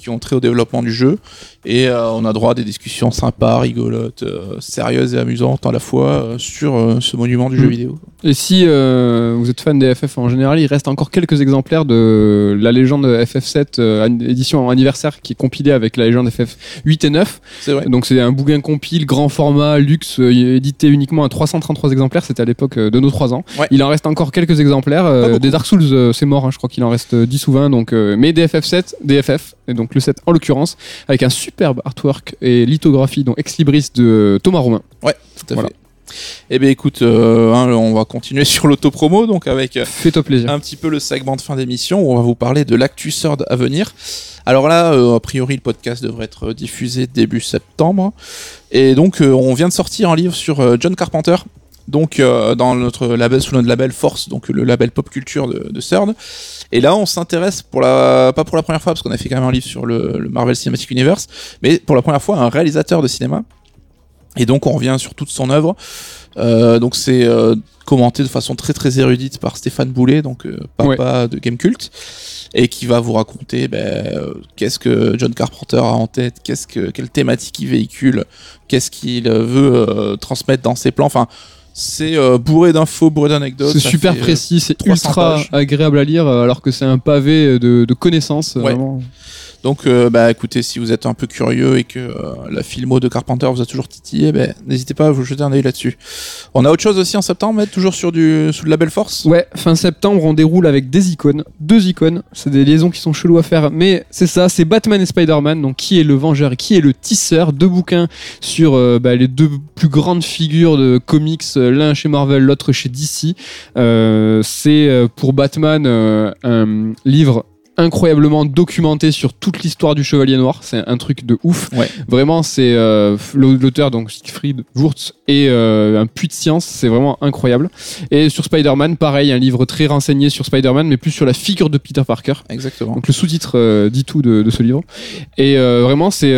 qui ont trait au développement du jeu. Et euh, on a droit à des discussions sympas, rigolotes, euh, sérieuses et amusantes à la fois euh, sur ce monument du jeu Mm. vidéo. Et si vous êtes fan des FF en général, il reste encore quelques exemplaires de la légende FF7 euh, an- édition anniversaire qui est compilée avec la légende FF 8 et 9. C'est vrai. Donc c'est un bouquin compile, grand format, luxe, édité uniquement à 333 exemplaires. C'était à l'époque de nos 3 ans. Ouais. Il en reste encore quelques exemplaires. Des Dark Souls, c'est mort. hein, je crois qu'il en reste euh, 10 ou 20. Donc, mais des FF7, des FF, et donc le 7 en l'occurrence, avec un superbe artwork et lithographie, donc ex libris de Thomas Romain. Ouais, tout à Voilà. fait. Eh bien écoute, euh, hein, on va continuer sur l'autopromo, donc avec euh, plaisir. un petit peu le segment de fin d'émission où on va vous parler de l'actu Sword à venir. Alors là, euh, a priori, le podcast devrait être diffusé début septembre. Et donc, euh, on vient de sortir un livre sur John Carpenter. Donc, euh, dans notre label, sous notre label Force, donc le label pop culture de, de. Et là, on s'intéresse pour la, pas pour la première fois, parce qu'on a fait quand même un livre sur le, le Marvel Cinematic Universe, mais pour la première fois, un réalisateur de cinéma. Et donc, on revient sur toute son œuvre. Euh, donc, c'est euh, commenté de façon très très érudite par Stéphane Boulet, donc euh, papa de Game Cult, et qui va vous raconter ben, qu'est-ce que John Carpenter a en tête, qu'est-ce que quelle thématique il véhicule, qu'est-ce qu'il veut transmettre dans ses plans. Enfin, c'est euh, bourré d'infos, bourré d'anecdotes. C'est super fait, euh, précis, c'est 300 ultra pages. agréable à lire, euh, alors que c'est un pavé de, de connaissances. euh, Ouais. vraiment. Donc, euh, bah, écoutez, si vous êtes un peu curieux et que euh, la filmo de Carpenter vous a toujours titillé, ben, n'hésitez pas à vous jeter un œil là-dessus. On a autre chose aussi en septembre, toujours sur du sous le label Force? Ouais, fin septembre, on déroule avec des icônes, deux icônes. C'est des liaisons qui sont cheloues à faire, mais c'est ça, c'est Batman et Spider-Man. Donc, qui est le vengeur et qui est le tisseur Deux bouquins sur euh, bah, les deux plus grandes figures de comics, l'un chez Marvel, l'autre chez DC. C'est pour Batman un livre incroyablement documenté sur toute l'histoire du Chevalier Noir. C'est un truc de ouf. Ouais. Vraiment, c'est euh, l'auteur, donc Siegfried Wurtz, et euh, un puits de science. C'est vraiment incroyable. Et sur Spider-Man, pareil, un livre très renseigné sur Spider-Man, mais plus sur la figure de Peter Parker. Exactement. Donc le sous-titre euh, dit tout de, de ce livre. Et vraiment, c'est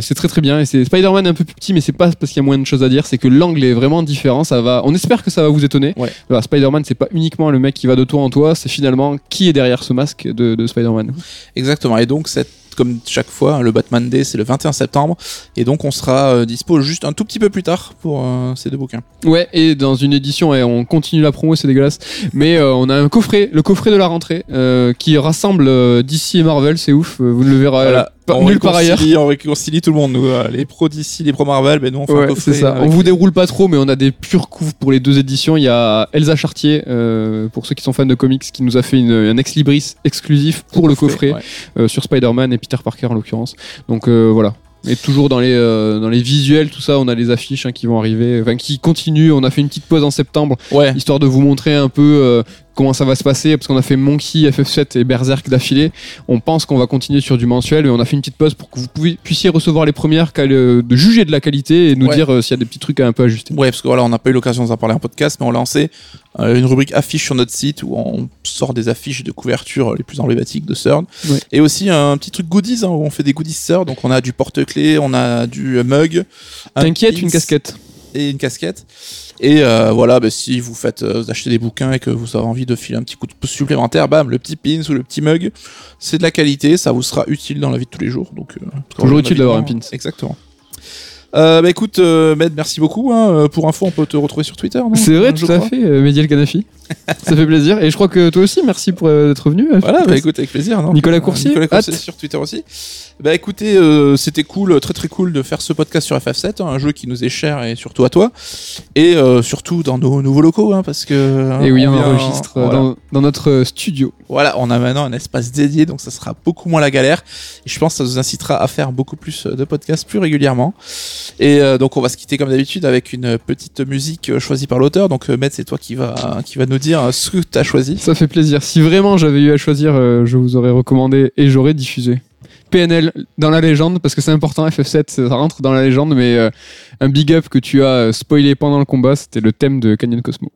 c'est très très bien. Et c'est Spider-Man un peu plus petit, mais c'est pas parce qu'il y a moins de choses à dire, c'est que l'angle est vraiment différent. Ça va. On espère que ça va vous étonner. Ouais. Voilà, Spider-Man, c'est pas uniquement le mec qui va de toi en toi, c'est finalement qui est derrière ce masque de, de Spider-Man. Exactement. Et donc, cette, comme chaque fois, hein, le Batman Day, c'est le 21 septembre. Et donc, on sera euh, dispo juste un tout petit peu plus tard pour euh, ces deux bouquins. Ouais, et dans une édition, et on continue la promo, c'est dégueulasse. Mais euh, on a un coffret, le coffret de la rentrée, euh, qui rassemble DC et Marvel, c'est ouf. Vous ne le verrez Voilà. On nulle part ailleurs. On réconcilie tout le monde, nous. euh, les pros d'ici, les pros Marvel, ben nous, on fait Ouais, ça. avec On vous déroule pas trop, mais on a des purs couves pour les deux éditions. Il y a Elsa Chartier, euh, pour ceux qui sont fans de comics, qui nous a fait une- un ex libris exclusif pour le coffret ouais. euh, sur Spider-Man et Peter Parker en l'occurrence. Donc euh, voilà. Et toujours dans les, euh, dans les visuels, tout ça, on a les affiches hein, qui vont arriver, enfin qui continuent. On a fait une petite pause en septembre, Ouais. histoire de vous montrer un peu euh, comment ça va se passer parce qu'on a fait Monkey, FF7 et Berserk d'affilée. On pense qu'on va continuer sur du mensuel et on a fait une petite pause pour que vous puissiez recevoir les premières, euh, de juger de la qualité et nous Ouais. dire euh, s'il y a des petits trucs à un peu ajuster. Ouais, parce que voilà, on n'a pas eu l'occasion d'en parler en podcast, mais on a lancé euh, une rubrique affiche sur notre site où on sort des affiches de couverture les plus emblématiques de CERN. Ouais. Et aussi un petit truc goodies, hein, où on fait des goodies CERN. Donc on a du porte-clés, on a du mug. T'inquiète, une casquette. Et une casquette. Et euh, voilà, bah, si vous faites euh, vous achetez des bouquins et que vous avez envie de filer un petit coup de pouce supplémentaire, bam, le petit pins ou le petit mug, c'est de la qualité, ça vous sera utile dans la vie de tous les jours. Donc, euh, Toujours utile d'avoir un pins. Exactement. Euh, bah écoute, euh, Med, merci beaucoup. Hein. Pour info, on peut te retrouver sur Twitter. C'est vrai, Je tout à fait, euh, Mehdi El Kanafi. Ça fait plaisir. Et je crois que toi aussi, merci pour euh, d'être venu. Voilà, bah écoute, avec plaisir. non Nicolas Coursier, Nicolas Coursier hâte. sur Twitter aussi. Bah écoutez, euh, c'était cool, très très cool de faire ce podcast sur FF7, hein, un jeu qui nous est cher et surtout à toi. Et euh, surtout dans nos nouveaux locaux, hein, parce que. Et oui, on, enregistre voilà. dans, dans notre studio. Voilà, on a maintenant un espace dédié, donc ça sera beaucoup moins la galère. Et je pense que ça nous incitera à faire beaucoup plus de podcasts plus régulièrement. Et euh, donc on va se quitter comme d'habitude avec une petite musique choisie par l'auteur. Donc Matt, c'est toi qui va qui va nous dire ce que tu as choisi. Ça fait plaisir. Si vraiment j'avais eu à choisir, euh, je vous aurais recommandé et j'aurais diffusé. PNL dans la légende, parce que c'est important, FF7, ça rentre dans la légende, mais euh, un big up que tu as euh, spoilé pendant le combat, c'était le thème de Canyon Cosmo.